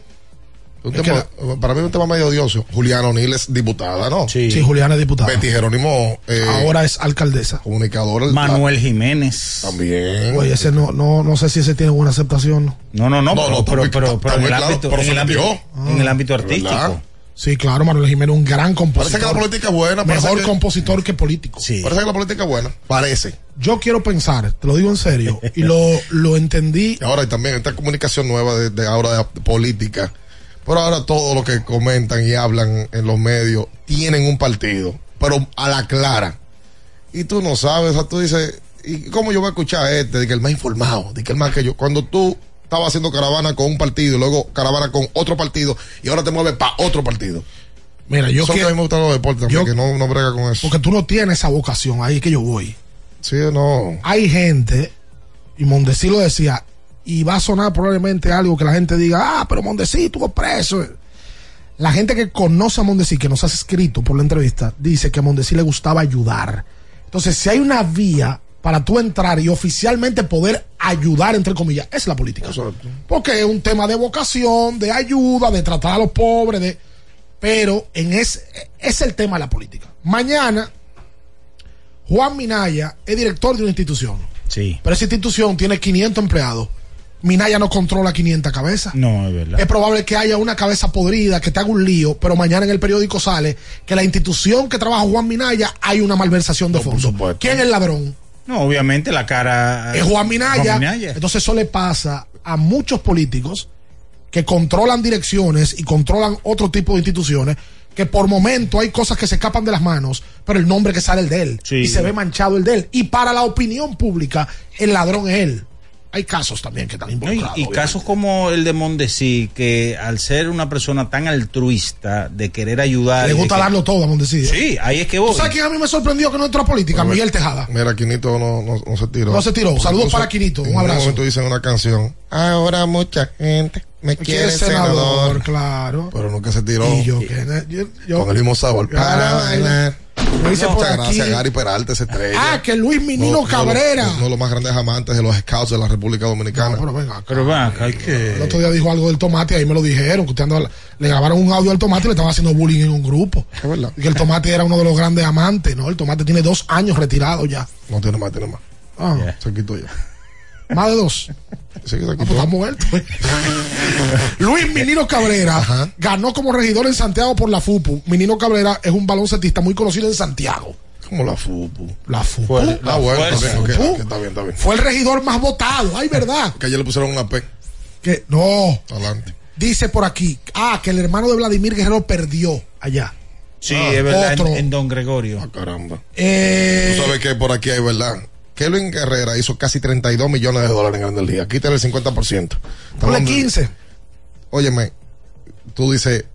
Un para mí es un tema medio odioso. Juliana O'Neill es diputada, ¿no? Sí. Sí, Juliana es diputada. Betty Jerónimo, eh, Ahora es alcaldesa. comunicador. Manuel Jiménez. También. Oye, ese no, no, no sé si ese tiene buena aceptación. No, no, no, No, pero, no, pero, pero, pero en el claro, ámbito, pero en el ámbito, en el ámbito ¿verdad? artístico. Sí, claro, Manuel Jiménez, un gran compositor. Parece que la política es buena. Mejor que, compositor que político. Sí. parece que la política es buena. Parece. Yo quiero pensar, te lo digo en serio, y lo, lo entendí. Ahora y también esta comunicación nueva de, de ahora de política. Pero ahora todo lo que comentan y hablan en los medios tienen un partido. pero a la clara. Y tú no sabes, o sea, tú dices, ¿y cómo yo voy a escuchar a este? De que el más informado, de que el más que yo. Cuando tú estabas haciendo caravana con un partido y luego caravana con otro partido y ahora te mueves para otro partido. Mira, yo Eso que quiero- a mí me gustan los deportes también, yo- que no, no brega con eso. Porque tú no tienes esa vocación, ahí es que yo voy. Sí, no. Hay gente, y Mondesi lo decía, y va a sonar probablemente algo que la gente diga, ah, pero Mondesi estuvo preso. La gente que conoce a Mondesi, que nos has escrito por la entrevista, dice que a Mondesi le gustaba ayudar. Entonces, si hay una vía para tú entrar y oficialmente poder ayudar, entre comillas, es la política. Porque es un tema de vocación, de ayuda, de tratar a los pobres, de... pero en es, es el tema de la política. Mañana, Juan Minaya es director de una institución. Sí. Pero esa institución tiene 500 empleados. Minaya no controla 500 cabezas. No, es verdad. Es probable que haya una cabeza podrida que te haga un lío, pero mañana en el periódico sale que la institución que trabaja Juan Minaya hay una malversación de fondos. ¿Quién es el ladrón? No, obviamente la cara. Es Juan Minaya. Juan Minaya. Entonces eso le pasa a muchos políticos que controlan direcciones y controlan otro tipo de instituciones que por momento hay cosas que se escapan de las manos, pero el nombre que sale el de él Sí. y se ve manchado el de él. Y para la opinión pública, el ladrón es él. Hay casos también que están No, y, involucrados. y casos como el de Mondesi, que al ser una persona tan altruista de querer ayudar. Le y gusta que- darlo todo, Mondesi. Sí, ahí es que. ¿Tú sabes quién a mí me sorprendió que no entró a política? Miguel Tejada. Mira, Quinito no, no, no se tiró. No se tiró. Porque Saludos para Quinito. Un en abrazo. momento dicen una canción. Ahora mucha gente me quiere, ¿Quién es senador. claro. Pero nunca se tiró. Y yo, que- yo- yo- Con el mismo sabor. Para Para bailar. Bailar. Me dice por Muchas aquí. gracias, Gary Peralta, esa estrella. Ah, que Luis Minino Uno- uno de los- Cabrera. Uno de los más grandes amantes de los scouts de la República Dominicana. pero venga acá. Pero ven acá, hay que. El otro día dijo algo del tomate, ahí me lo dijeron, que usted andaba- le grabaron un audio al tomate y le estaban haciendo bullying en un grupo. Es verdad. Y que el tomate era uno de los grandes amantes, ¿no? El tomate tiene dos años retirado ya. No tiene más, tiene más. Ah, Se quitó ya. Más de dos. Ah, pues está muerto. Luis Minino Cabrera ganó como regidor en Santiago por la FUPU. Minino Cabrera es un baloncetista muy conocido en Santiago. Como la FUPU. La FUPU. Fue- Ah, bueno, está bien, está bien, está bien. Fue el regidor más votado. Ay, verdad. Que ayer le pusieron una P. Que no. Adelante. Dice por aquí, ah, que el hermano de Vladimir Guerrero perdió allá. Sí, Ah, es verdad, en, otro. en Don Gregorio. Ah, caramba. Eh, Tú sabes que por aquí hay verdad. Kelvin Guerrera hizo casi 32 millones de dólares en Grandes Ligas. Quítale el 50%. Estamos ponle hablando- 15. Óyeme, tú dices,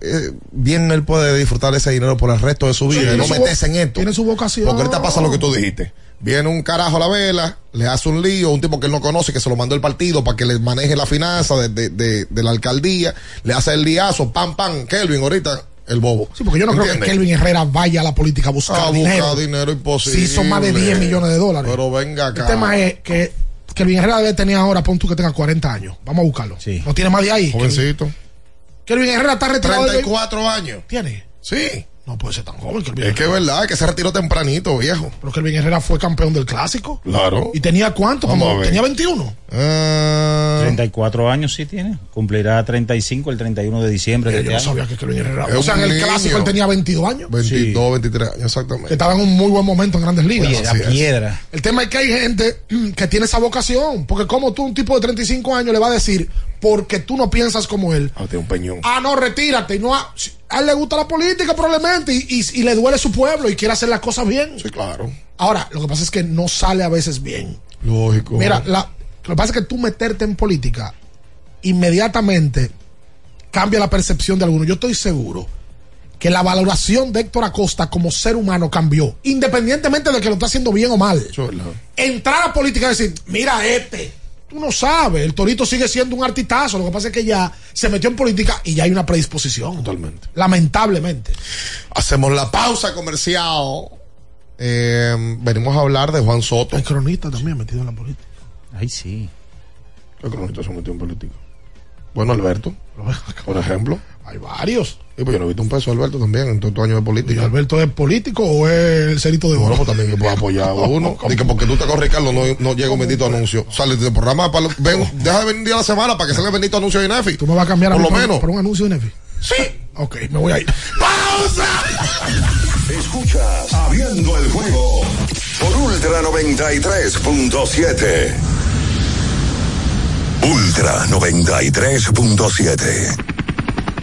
eh, bien él puede disfrutar ese dinero por el resto de su vida Sí, y no meterse en esto. Tiene su vocación. Porque ahorita pasa lo que tú dijiste. Viene un carajo a la vela, le hace un lío, un tipo que él no conoce, que se lo mandó el partido para que le maneje la finanza de, de- de- de la alcaldía, le hace el liazo, pam, pam, Kelvin, ahorita el bobo. Sí, porque yo no creo que. Kelvin Herrera vaya a la política a buscar a buscar dinero. dinero, imposible. Sí, son más de 10 millones de dólares. Pero venga acá. El tema es que Kelvin Herrera debe tener ahora, pon tú que tenga 40 años. Vamos a buscarlo. Sí. No tiene más de ahí. Jovencito. Kelvin Herrera está retirado. de- 34 años. ¿Tiene? Sí. No puede ser tan joven, Kelvin Es que es verdad, que se retiró tempranito, viejo. Pero Kelvin Herrera fue campeón del clásico. Claro. ¿Y tenía cuánto? Como- tenía 21. Ah, 34 años sí tiene. Cumplirá 35 el 31 de diciembre de Yo este no año. sabía que Kelvin Herrera. Es O sea, en el clásico él tenía 22 años. 22, 23 años, exactamente. Que estaba en un muy buen momento en grandes ligas. Oye, la Así es. piedra. El tema es que hay gente que tiene esa vocación. Porque como tú, un tipo de 35 años, le va a decir, porque tú no piensas como él, Ah, tiene un peñón. ah, no, retírate. No a, él le gusta la política probablemente y, y- y le duele su pueblo y quiere hacer las cosas bien. Sí, claro. Ahora, lo que pasa es que no sale a veces bien. Lógico. Mira, la- lo que pasa es que tú meterte en política inmediatamente cambia la percepción de algunos. Yo estoy seguro que la valoración de Héctor Acosta como ser humano cambió, independientemente de que lo está haciendo bien o mal. Entrar a política y decir, mira este, tú no sabes, el Torito sigue siendo un artitazo, lo que pasa es que ya se metió en política y ya hay una predisposición. Totalmente. Lamentablemente. Hacemos la pausa comercial. Eh, venimos a hablar de Juan Soto. Hay cronistas también metido en la política. Ay, sí. El cronista se metió en política. Bueno, Alberto, por ejemplo. Hay varios. Y pues yo no he visto un peso de Alberto también en todos estos años de ¿Y política. Alberto es político o es el cerito de Bueno, oro? pues también yo puedo apoyar a uno. Y que porque tú te con Ricardo no, no llega un bendito anuncio. Sale del programa, para, ven, deja de venir un día a la semana para que salga el bendito anuncio de Nefi. ¿Tú me vas a cambiar a Por mí lo menos. por un anuncio de Nefi? Sí. Ok, me voy a ir. ¡Pausa! Escuchas Abriendo el juego por Ultra 93.7. Ultra 93.7.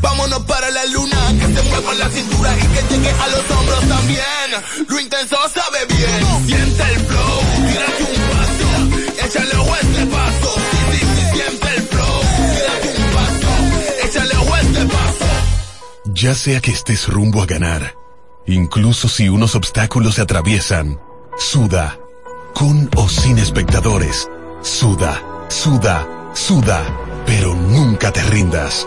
Vámonos para la luna. Que se mueva la cintura y que llegue a los hombros también. Lo intenso sabe bien. Siente el flow. Tírate un paso. Échale a este paso. Sí, sí, sí, siente el flow. Tírate un paso. Échale a este paso. Ya sea que estés rumbo a ganar, incluso si unos obstáculos se atraviesan, suda, con o sin espectadores, suda, suda, suda, pero nunca te rindas,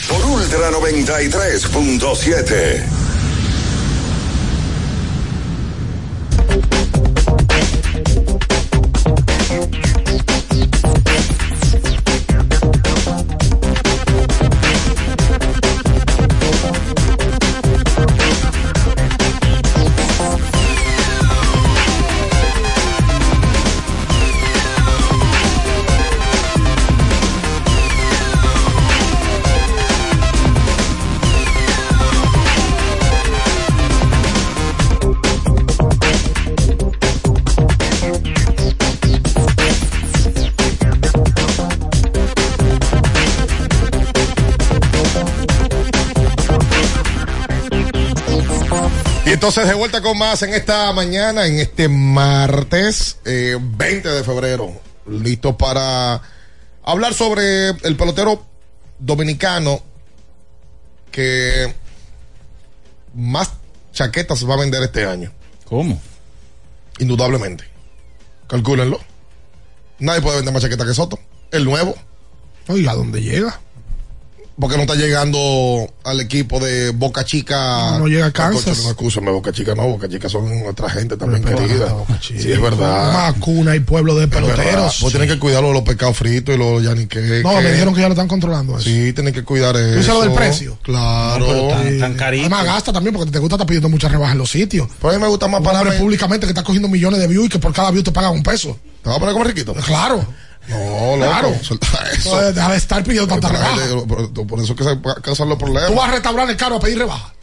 por Ultra 93.7. entonces de vuelta con más en esta mañana, en este martes eh, 20 de febrero, listo para hablar sobre el pelotero dominicano que más chaquetas va a vender este año. ¿Cómo? Indudablemente. Calcúlenlo. Nadie puede vender más chaquetas que Soto. El nuevo. Oiga, ¿dónde llega? Porque no está llegando al equipo de Boca Chica. No, no llega a Kansas. No, escúchame, Boca Chica no. Boca Chica son otra gente también querida. Sí, es verdad. Una cuna y pueblo de peloteros. Vos tienen que cuidarlo de los pescados fritos y los yaniqueques. No, me dijeron que ya lo están controlando eso. Sí, tienen que cuidar eso. ¿Tú lo del precio? Claro. No, pero tan- tan carito. Además gasta también porque te gusta estar pidiendo muchas rebajas en los sitios. Pues a mí me gusta más para públicamente que está cogiendo millones de views y que por cada view te pagan un peso. ¿Te vas a poner como riquito? Claro. No, loco. Claro. Suelta eso. Entonces, deja de estar pidiendo tanta rebaja. por, por eso que se causan los problemas. ¿Tú vas a restaurar el caro a pedir rebaja?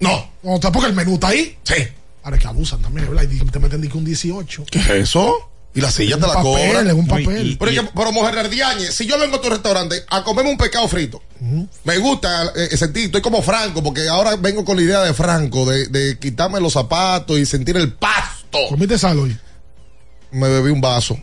No. No, te- porque el menú está ahí. Sí. Ahora es que abusan también, ¿verdad? Y te meten di que un 18. ¿Qué es eso? Y la silla Es te la papel, cobran. un papel. Pero, es que- pero mujer si yo vengo a tu restaurante a comerme un pescado frito, me gusta eh, sentir, estoy como Franco, porque ahora vengo con la idea de Franco, de, de quitarme los zapatos y sentir el pasto. ¿Comiste sal hoy? Me bebí un vaso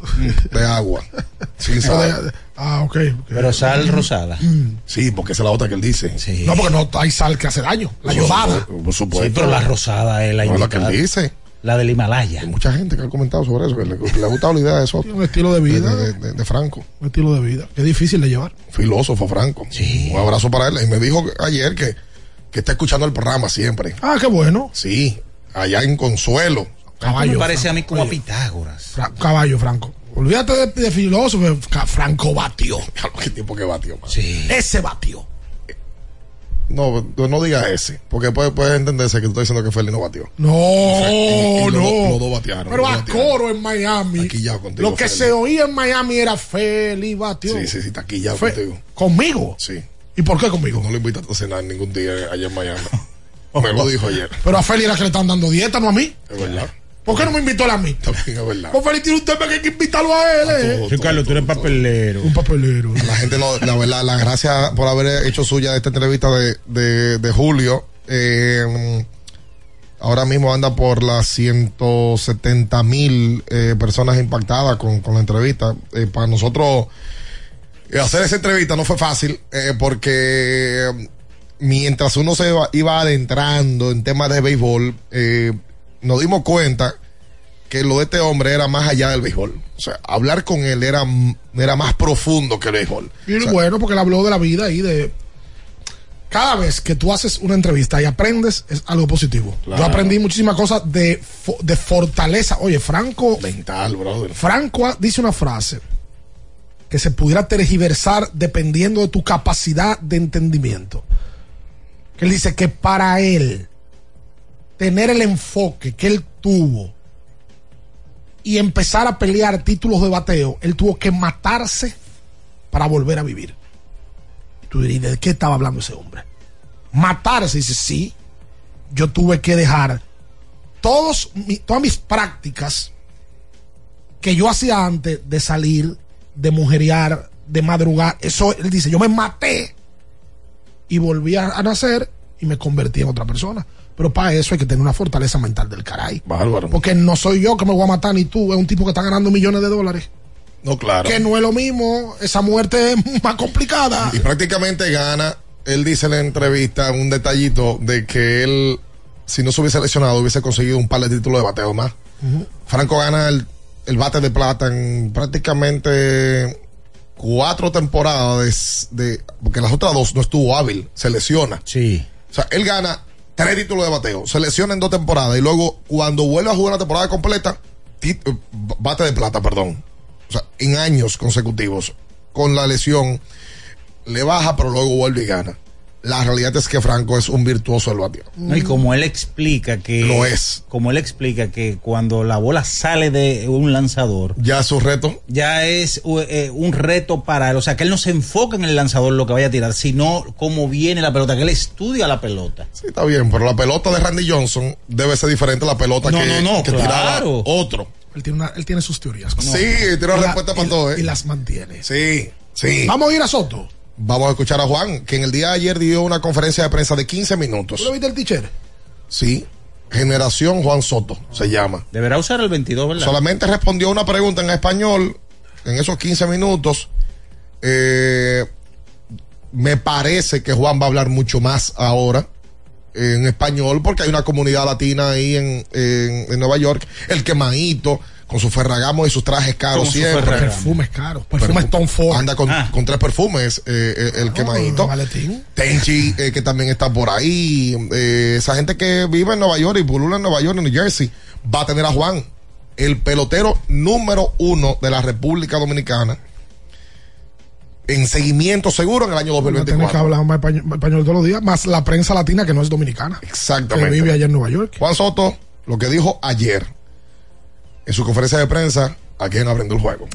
de agua. Sin sal. Ah, ok. Pero sal rosada. Sí, porque esa es la otra que él dice. Sí. No, porque no hay sal que hace daño. La yodada. Por supuesto. Sí, pero la rosada es la No, la que él dice. La del Himalaya. Hay mucha gente que ha comentado sobre eso, que le, le ha gustado la idea de eso. Un estilo de vida. De, de- de Franco. Un estilo de vida. Es difícil de llevar. Filósofo Franco. Un abrazo para él. Y me dijo ayer que, que está escuchando el programa siempre. Ah, qué bueno. Sí, allá en Consuelo. Caballo. me parece Franco. a mí como a Pitágoras. Fra- caballo, Franco. Olvídate de, de filósofo. Franco batió. ¿Qué tipo que batió? man? Ese batió. No, no, no digas ese, porque puede, puede entenderse que tú estás diciendo que Feli no batió. No, Y- y los no. dos- los dos batearon, Pero a coro en Miami. Aquí ya contigo, Lo que Feli. se oía en Miami era Feli batió. Sí, sí, sí, está aquí ya Fe- contigo. ¿Conmigo? Sí. ¿Y por qué conmigo? No lo invitaste a cenar ningún día allá en Miami. Me lo dijo ayer. Pero a Feli era que le están dando dieta, no a mí. Es verdad. ¿Por qué no me invitó a mí? También es verdad. Pues Feli tiene un tema que hay que invitarlo a él. eh. Sí, Carlos, tú eres papelero. Un papelero. La gente no, la verdad, la gracia por haber hecho suya esta entrevista de, de, de Julio. Eh, ahora mismo anda por las 170 mil eh, personas impactadas con, con la entrevista. Eh, para nosotros hacer esa entrevista no fue fácil eh, porque mientras uno se iba, iba adentrando en temas de béisbol, eh, nos dimos cuenta que lo de este hombre era más allá del béisbol. O sea, hablar con él era, era más profundo que el béisbol. Y O sea, bueno, porque él habló de la vida y de. Cada vez que tú haces una entrevista y aprendes, es algo positivo. Claro. Yo aprendí muchísimas cosas de, de fortaleza. Oye, Franco. Mental, brother. Franco dice una frase que se pudiera tergiversar dependiendo de tu capacidad de entendimiento. Que él dice que para él, tener el enfoque que él tuvo y empezar a pelear títulos de bateo, él tuvo que matarse para volver a vivir. Tú dirías, ¿de qué estaba hablando ese hombre? Matarse, dice, sí, yo tuve que dejar todos, todas mis prácticas que yo hacía antes de salir, de mujerear, de madrugar. Eso, él dice, yo me maté y volví a nacer y me convertí en otra persona. Pero para eso hay que tener una fortaleza mental del caray. Bárbaro. Porque no soy yo que me voy a matar ni tú, es un tipo que está ganando millones de dólares. No, claro. Que no es lo mismo, esa muerte es más complicada. Y prácticamente gana. Él dice en la entrevista un detallito de que él, si no se hubiese lesionado, hubiese conseguido un par de títulos de bateo más. Franco gana el, el bate de plata en prácticamente cuatro temporadas de, de- porque las otras dos no estuvo hábil, se lesiona. Sí. O sea, él gana tres títulos de bateo, se lesiona en dos temporadas y luego cuando vuelve a jugar una temporada completa, eh, bate de plata, perdón. O sea, en años consecutivos con la lesión le baja, pero luego vuelve y gana. La realidad es que Franco es un virtuoso del bateo. No, y como él explica que. Lo es. Como él explica que cuando la bola sale de un lanzador. Ya es su reto. Ya es eh, un reto para él. O sea, que él no se enfoca en el lanzador lo que vaya a tirar, sino cómo viene la pelota, que él estudia la pelota. Sí, está bien, pero la pelota de Randy Johnson debe ser diferente a la pelota No, que, no, no, que tiraba claro. otro. Él tiene, una- él tiene sus teorías. Sí, tiene una respuesta para y- todo, ¿eh? Y las mantiene. Sí, sí. Vamos a ir a Soto. Vamos a escuchar a Juan, que en el día de ayer dio una conferencia de prensa de 15 minutos. ¿Tú lo viste el teacher? Sí, Generación Juan Soto se llama. Deberá usar el 22, ¿verdad? Solamente respondió una pregunta en español en esos 15 minutos. Eh, me parece que Juan va a hablar mucho más ahora en español porque hay una comunidad latina ahí en, en- en Nueva York. El quemadito con su ferragamo y sus trajes caros siempre. Perfumes caros. Perfumes Tom Ford. Anda con, Ah. con tres perfumes eh, eh, el quemadito. maletín. Tenchi, eh, que también está por ahí. eh, esa gente que vive en Nueva York y pulula en Nueva York, en New Jersey, va a tener a Juan, el pelotero número uno de la República Dominicana, en seguimiento seguro en el año No Tienes que 2024. hablar más español, español todos los días, más la prensa latina que no es dominicana. Exactamente. Que vive allá en Nueva York. Juan Soto, lo que dijo ayer en su conferencia de prensa, aquí en Abriendo el Juego.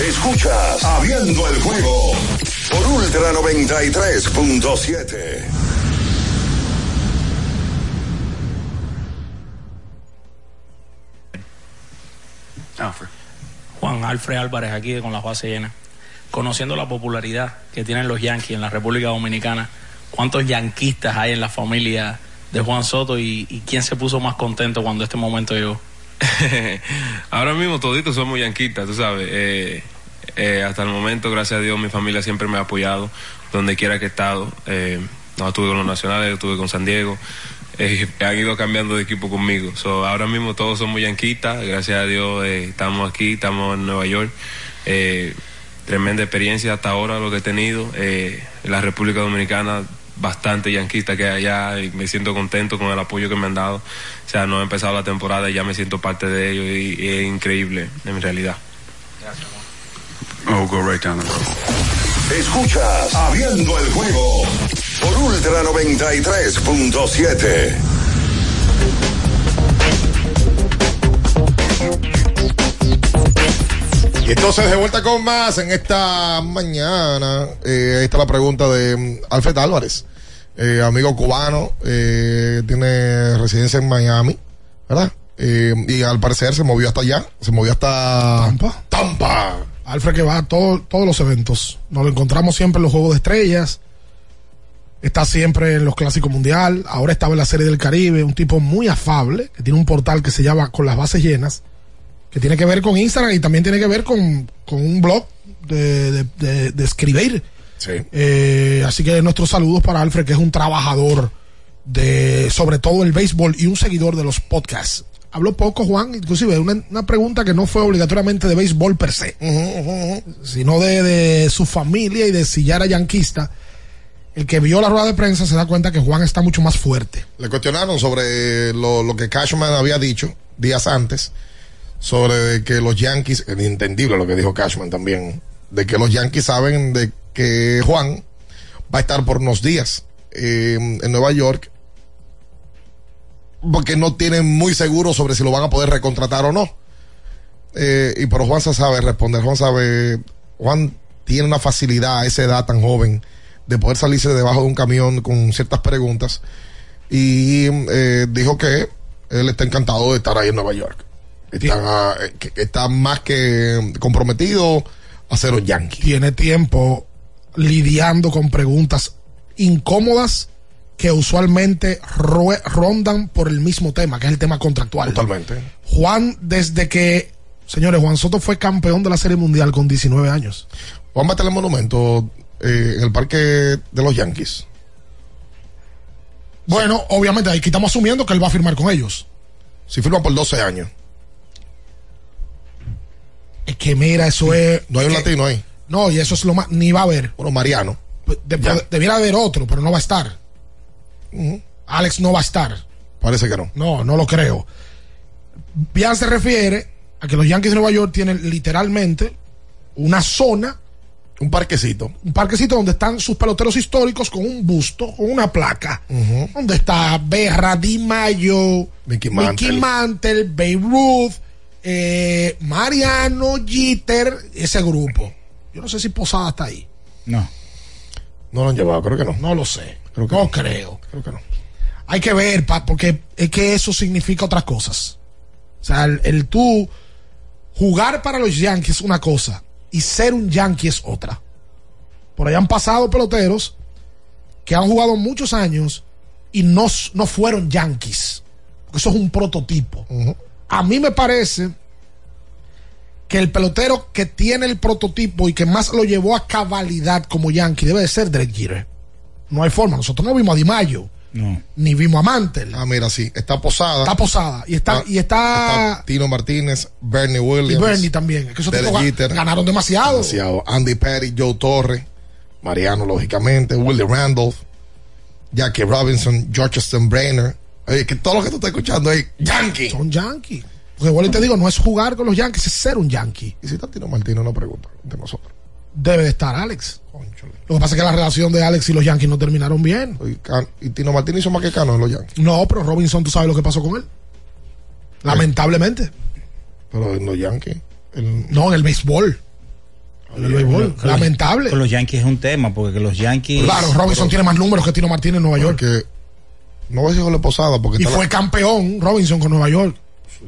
Escuchas Abriendo el juego por Ultra 93.7. Juan Alfred Álvarez aquí con la base llena. Conociendo la popularidad que tienen los Yankees en la República Dominicana, ¿cuántos yanquistas hay en la familia de Juan Soto y, y quién se puso más contento cuando este momento llegó? Ahora mismo toditos somos yanquitas, tú sabes. Eh, eh, hasta el momento, gracias a Dios, mi familia siempre me ha apoyado donde quiera que he estado. Eh, no estuve con los nacionales, estuve con San Diego. Eh, han ido cambiando de equipo conmigo. Ahora mismo todos somos yanquitas, gracias a Dios estamos aquí, estamos en Nueva York. Tremenda experiencia hasta ahora lo que he tenido. En la República Dominicana bastante yanquista que hay allá y me siento contento con el apoyo que me han dado. O sea, no he empezado la temporada y ya me siento parte de ello y, y es increíble en realidad. Oh, go right down the road. Escuchas Abriendo el juego por Ultra 93.7. Y entonces de vuelta con más en esta mañana. Eh, ahí está la pregunta de mm, Alfred Álvarez, eh, amigo cubano, eh, tiene residencia en Miami, ¿verdad? Eh, y al parecer se movió hasta allá, se movió hasta Tampa. Tampa. Alfred que va a todo- todos los eventos. Nos lo encontramos siempre en los Juegos de Estrellas. Está siempre en los Clásicos Mundial. Ahora estaba en la Serie del Caribe. Un tipo muy afable, que tiene un portal que se llama Con las Bases Llenas, que tiene que ver con Instagram y también tiene que ver con, con un blog de, de- de- de escribir. Eh, así que nuestros saludos para Alfred, que es un trabajador de, sobre todo el béisbol y un seguidor de los podcasts. Habló poco, Juan, inclusive una, una pregunta que no fue obligatoriamente de béisbol per se, sino de, de su familia y de si ya era yanquista. El que vio la rueda de prensa se da cuenta que Juan está mucho más fuerte. Le cuestionaron sobre lo, lo que Cashman había dicho días antes, sobre que los Yankees, es entendible lo que dijo Cashman también, de que los Yankees saben de que Juan va a estar por unos días eh, en Nueva York, porque no tienen muy seguro sobre si lo van a poder recontratar o no. Eh, y pero Juan se sabe responder, Juan sabe, Juan tiene una facilidad a esa edad tan joven de poder salirse debajo de un camión con ciertas preguntas y eh, dijo que él está encantado de estar ahí en Nueva York. Está, eh, está más que comprometido a ser un yankee. Tiene tiempo lidiando con preguntas incómodas que usualmente rondan por el mismo tema, que es el tema contractual. Totalmente. Juan, desde que, señores, Juan Soto fue campeón de la Serie Mundial con 19 años. Juan va a tener monumento eh, en el parque de los Yankees. Bueno, obviamente, aquí estamos asumiendo que él va a firmar con ellos. Si firma por 12 años. Es que mira, eso es. No hay un que- latino ahí. No, y eso es lo más. Ni va a haber. Bueno, Mariano. De- debiera haber otro, pero no va a estar. Alex no va a estar. Parece que no. No, no lo creo. Bian se refiere a que los Yankees de Nueva York tienen literalmente una zona, un parquecito, un parquecito donde están sus peloteros históricos con un busto, con una placa, donde está Berra, Di Mayo, Mickey Mantle. Mantle, Babe Ruth, eh, Mariano, Jeter, ese grupo. Yo no sé si Posada está ahí. No. No lo han llevado, creo que no. No lo sé. Creo que no no. creo. Creo que no. Hay que ver, Pat, porque es que eso significa otras cosas. O sea, el, el tú jugar para los Yankees es una cosa y ser un Yankee es otra. Por ahí han pasado peloteros que han jugado muchos años y no, no fueron Yankees. Porque eso es un prototipo. A mí me parece que el pelotero que tiene el prototipo y que más lo llevó a cabalidad como Yankee debe de ser Derek Jeter. No hay forma. Nosotros no vimos a Di Mayo, No. ni vimos a Mantle. Ah, mira, sí. Está Posada. Está Posada. Y está, Ah, y está, Está Tino Martínez, Bernie y Williams. Bernie también. Es que esos Derek tipos ga- Jeter. ganaron demasiado. Demasiado. Andy Perry, Joe Torre, Mariano, lógicamente, Willie Randolph, Jackie Robinson, George Steinbrenner. Oye, que todo lo que tú estás escuchando es Yankee. Son Yankee. Porque igual te digo, no es jugar con los Yankees, es ser un Yankee. Y si está Tino Martínez, no pregunta de nosotros. Debe de estar Alex. Lo que pasa es que la relación de Alex y los Yankees no terminaron bien. Y, Can- y Tino Martínez hizo más que Cano en los Yankees. No, pero Robinson, ¿tú sabes lo que pasó con él? Lamentablemente. Pero en los Yankees. el- No, en el béisbol. En el béisbol. Con los- Lamentable. Con los Yankees es un tema, porque los Yankees. Claro, Robinson tiene más números que Tino Martínez en Nueva York. No voy a decir con la posada porque Y fue la- campeón Robinson con Nueva York.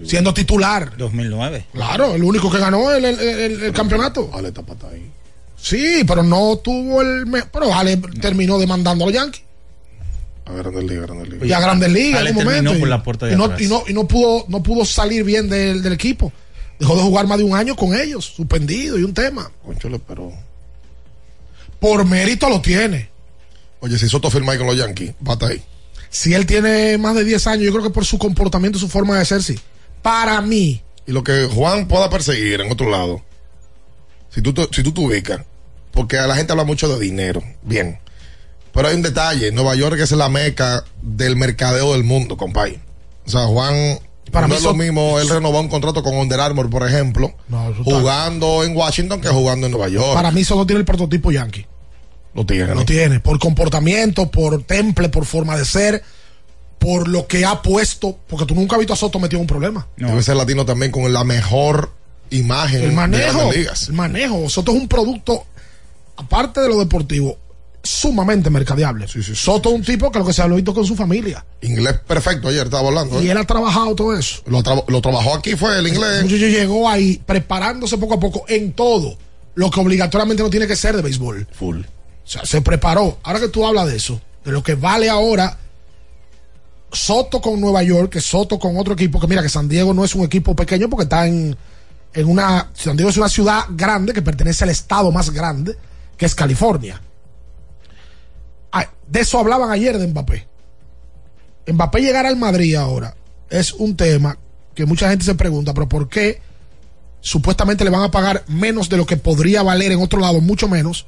Siendo titular. 2009. Claro, el único que ganó el, el- el- el campeonato. Ale está pata ahí. Sí, pero no tuvo el. me- Pero Ale terminó demandando a los Yankees. A Grandes Ligas, Grandes Ligas. Y a Grandes Ligas en un momento. por y- la puerta de y no, y no, y no pudo, no pudo salir bien del, del equipo. Dejó de jugar más de un año con ellos, suspendido y un tema. Conchole, pero. Por mérito lo tiene. Oye, si Soto firma ahí con los Yankees, pata ahí. Si él tiene más de 10 años, yo creo que por su comportamiento su forma de ser, sí. Para mí, Y lo que Juan pueda perseguir en otro lado, si tú, te- si tú te ubicas, porque a la gente habla mucho de dinero, bien. Pero hay un detalle, Nueva York es la meca del mercadeo del mundo, compadre. O sea, Juan, Para no mí es lo son- mismo él renovó un contrato con Under Armour, por ejemplo, No, jugando en Washington que jugando en Nueva York. Para mí solo tiene el prototipo yankee. Lo tiene. Lo tiene. Por comportamiento, por temple, por forma de ser, por lo que ha puesto. Porque tú nunca has visto a Soto metido en un problema. Debe ser latino también con la mejor imagen El manejo. ligas. El manejo. Soto es un producto, aparte de lo deportivo, sumamente mercadeable. Soto es un tipo que lo que se ha visto con su familia. Inglés perfecto ayer, estaba hablando. Y ¿eh? él ha trabajado todo eso. Lo, tra- lo trabajó aquí, fue el El inglés. muchacho llegó ahí preparándose poco a poco en todo lo que obligatoriamente no tiene que ser de béisbol. Full. Sea, se preparó. Ahora que tú hablas de eso, de lo que vale ahora Soto con Nueva York, que Soto con otro equipo, que mira que San Diego no es un equipo pequeño porque está en, en una... San Diego es una ciudad grande que pertenece al estado más grande, que es California. Ah, de eso hablaban ayer de Mbappé. Mbappé llegar al Madrid ahora es un tema que mucha gente se pregunta, pero ¿por qué supuestamente le van a pagar menos de lo que podría valer en otro lado, mucho menos,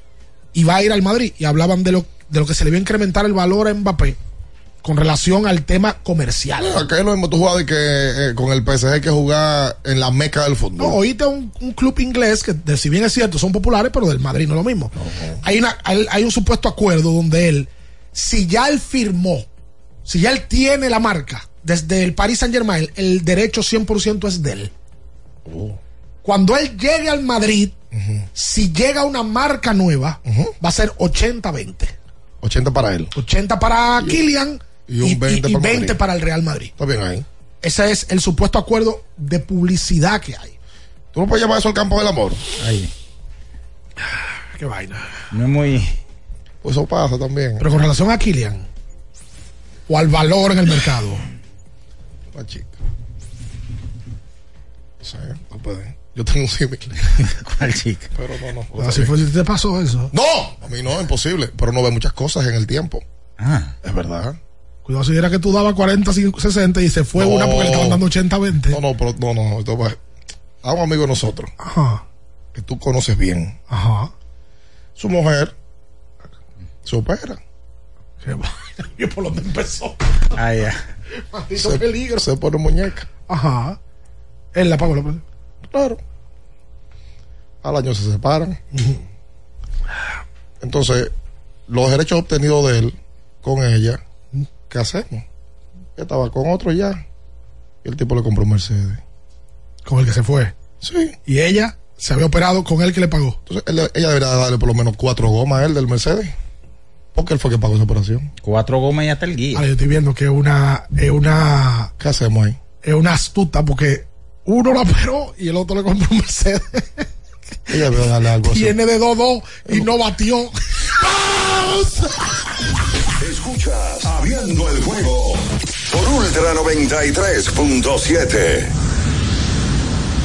y va a ir al Madrid? Y hablaban de lo, de lo que se le iba a incrementar el valor a Mbappé con relación al tema comercial. Acá es lo mismo tú jugabas de que eh, con el PSG que jugar en la meca del fútbol. No, oíste un, un club inglés que, de- si bien es cierto, son populares, pero del Madrid no es lo mismo. Hay, una, hay, hay un supuesto acuerdo donde él, si ya él firmó, si ya él tiene la marca desde el Paris Saint Germain, el derecho 100% es de él. Cuando él llegue al Madrid, si llega una marca nueva, va a ser 80-20. 80 para él. 80 para Kylian y un 20 y para 20 Madrid. para el Real Madrid. Está bien ahí. Ese es el supuesto acuerdo de publicidad que hay. ¿Tú no puedes llamar eso el campo del amor? Ahí. Qué vaina. No es muy. Pues eso pasa también. Pero con relación a Kylian o al valor en el mercado. La chica. No sé, no puede. Yo tengo un símil. ¿Cuál chica? Pero no, no. Así fue si te pasó eso. No, a mí no, imposible. Pero no ve muchas cosas en el tiempo. Ah. Es verdad. Cuidado si era que tú dabas 40, 50, 60 y se fue No. una porque le estaban dando 80, 20. No, no, pero no, no. Esto va- A un amigo de nosotros Ajá, que tú conoces bien. ajá. Su mujer se opera. Qué. Yo por donde empezó. Ah, ya. Maldito Se, peligro. se pone muñeca. Ajá. Él la pagó la Claro. Al año se separan. Entonces, los derechos obtenidos de él con ella, ¿qué hacemos? Ella estaba con otro ya. Y el tipo le compró un Mercedes. Con el que se fue. Sí. Y ella se había operado con él que le pagó. Entonces, él- ella debería darle por lo menos cuatro gomas a él del Mercedes. Porque él fue que pagó esa operación. Cuatro gomas y hasta el guía. Ahora yo estoy viendo que es una, es una, ¿Qué hacemos ahí? es una astuta porque uno la operó y el otro le compró un Mercedes. Ella debe darle algo así. Tiene de 2-2 y no batió. Escuchas Abriendo el juego por Ultra 93.7.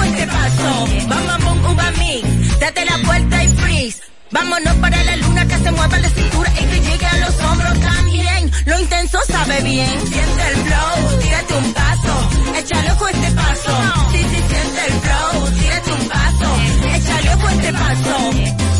ojo a este paso, mix. Date la vuelta y freeze. Vámonos para la luna que se mueva la cintura y que llegue a los hombros también. Lo intenso sabe bien. Siente el flow, tírate un paso, échale ojo este paso. Sí, sí, siente el flow, tírate un paso, échale ojo este paso.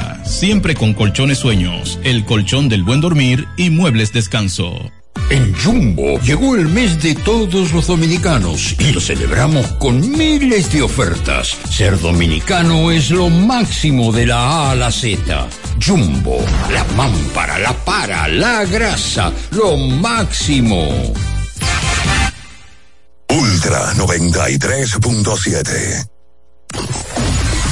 siempre con colchones sueños, el colchón del buen dormir y muebles descanso. En Jumbo llegó el mes de todos los dominicanos y lo celebramos con miles de ofertas. Ser dominicano es lo máximo de la A a la Z. Jumbo, la mámpara, la para, la grasa, lo máximo. Ultra 93.7.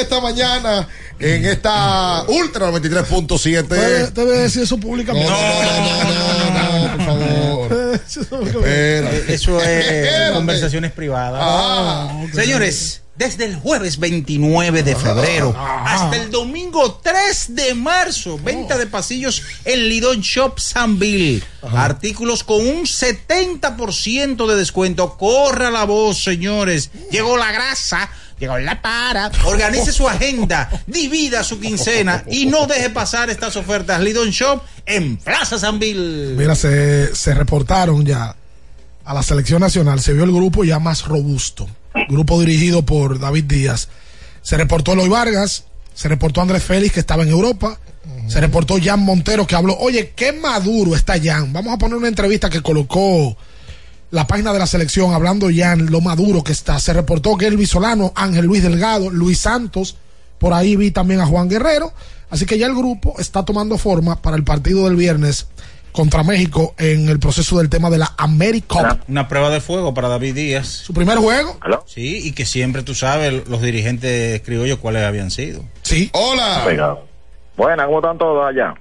Esta mañana. En esta Ultra 93.7. Debe, debe decir eso públicamente. por favor. Espera. Eso es Espérate. conversaciones privadas. Ah, ok. Señores, desde el jueves 29 de febrero Ah. hasta el domingo 3 de marzo, venta de pasillos en Lidón Shop Sanville. Artículos con un 70% de descuento. Corra la voz, señores. Llegó la grasa. Llegó la para. Organice su agenda, divida su quincena y no deje pasar estas ofertas. Lidón Shop en Plaza Sanville. Mira, se, se reportaron ya a la selección nacional, se vio el grupo ya más robusto. Grupo dirigido por David Díaz. Se reportó Eloy Vargas, se reportó Andrés Félix, que estaba en Europa. Se reportó Jan Montero, que habló. Oye, qué maduro está Jan. Vamos a poner una entrevista que colocó la página de la selección, hablando Jan, lo maduro que está. Se reportó que Elvis Solano, Ángel Luis Delgado, Luis Santos. Por ahí vi también a Juan Guerrero. Así que ya el grupo está tomando forma para el partido del viernes contra México en el proceso del tema de la America. Una prueba de fuego para David Díaz. Su primer juego. Sí, y que siempre tú sabes los dirigentes criollos cuáles habían sido. Sí. Hola. Buena, ¿cómo están todos allá?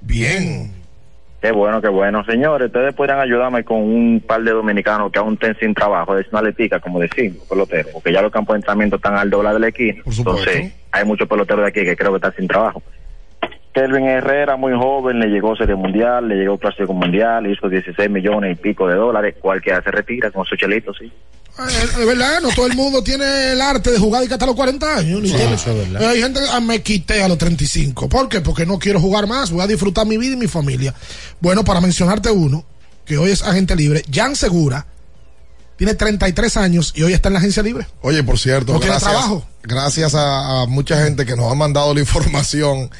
Bien. Qué bueno, qué bueno. Señores, ustedes podrían ayudarme con un par de dominicanos que aún estén sin trabajo, de una letica, como decimos, peloteros, porque ya los campos de entrenamiento están al dólar de la esquina. Entonces, hay muchos peloteros de aquí que creo que están sin trabajo. Kelvin Herrera, muy joven, le llegó Serie Mundial, le llegó Clásico Mundial, hizo 16 millones y pico de dólares. Cualquiera se retira con su chelito, sí. Eh, Es verdad, no todo el mundo tiene el arte de jugar y que hasta los 40 años. Sí, tiene. eso es verdad. Eh, Hay gente que ah, me quité a los 35. ¿Por qué? Porque no quiero jugar más, voy a disfrutar mi vida y mi familia. Bueno, para mencionarte uno, que hoy es agente libre, Jan Segura, tiene 33 años y hoy está en la agencia libre. Oye, por cierto, No tiene gracias, trabajo. gracias a, a mucha gente que nos ha mandado la información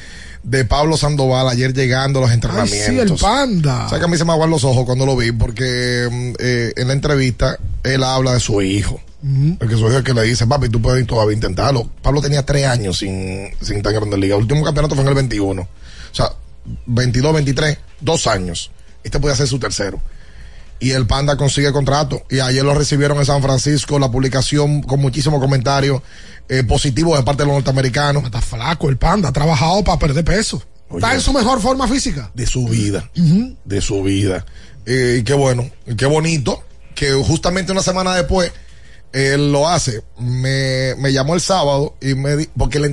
de Pablo Sandoval ayer llegando a los Ay, entrenamientos. sí, el panda. ¿Sabes que a mí se me aguan los ojos cuando lo vi? Porque mm, eh, en la entrevista él habla de su hijo. Porque su hijo es el que le dice, papi, tú puedes todavía intentarlo. Pablo tenía tres años sin, sin estar en Grandes Ligas. El último campeonato fue en el 21. O sea, 22, 23, dos años. Este puede ser su tercero. Y el Panda consigue contrato. Y ayer lo recibieron en San Francisco, la publicación con muchísimos comentarios eh, positivos de parte de los norteamericanos. Está flaco el Panda, ha trabajado para perder peso. Está en su mejor forma física. de su vida, de su vida. Eh, y qué bueno, y qué bonito que justamente una semana después él lo hace. Me, me llamó el sábado y me di, porque le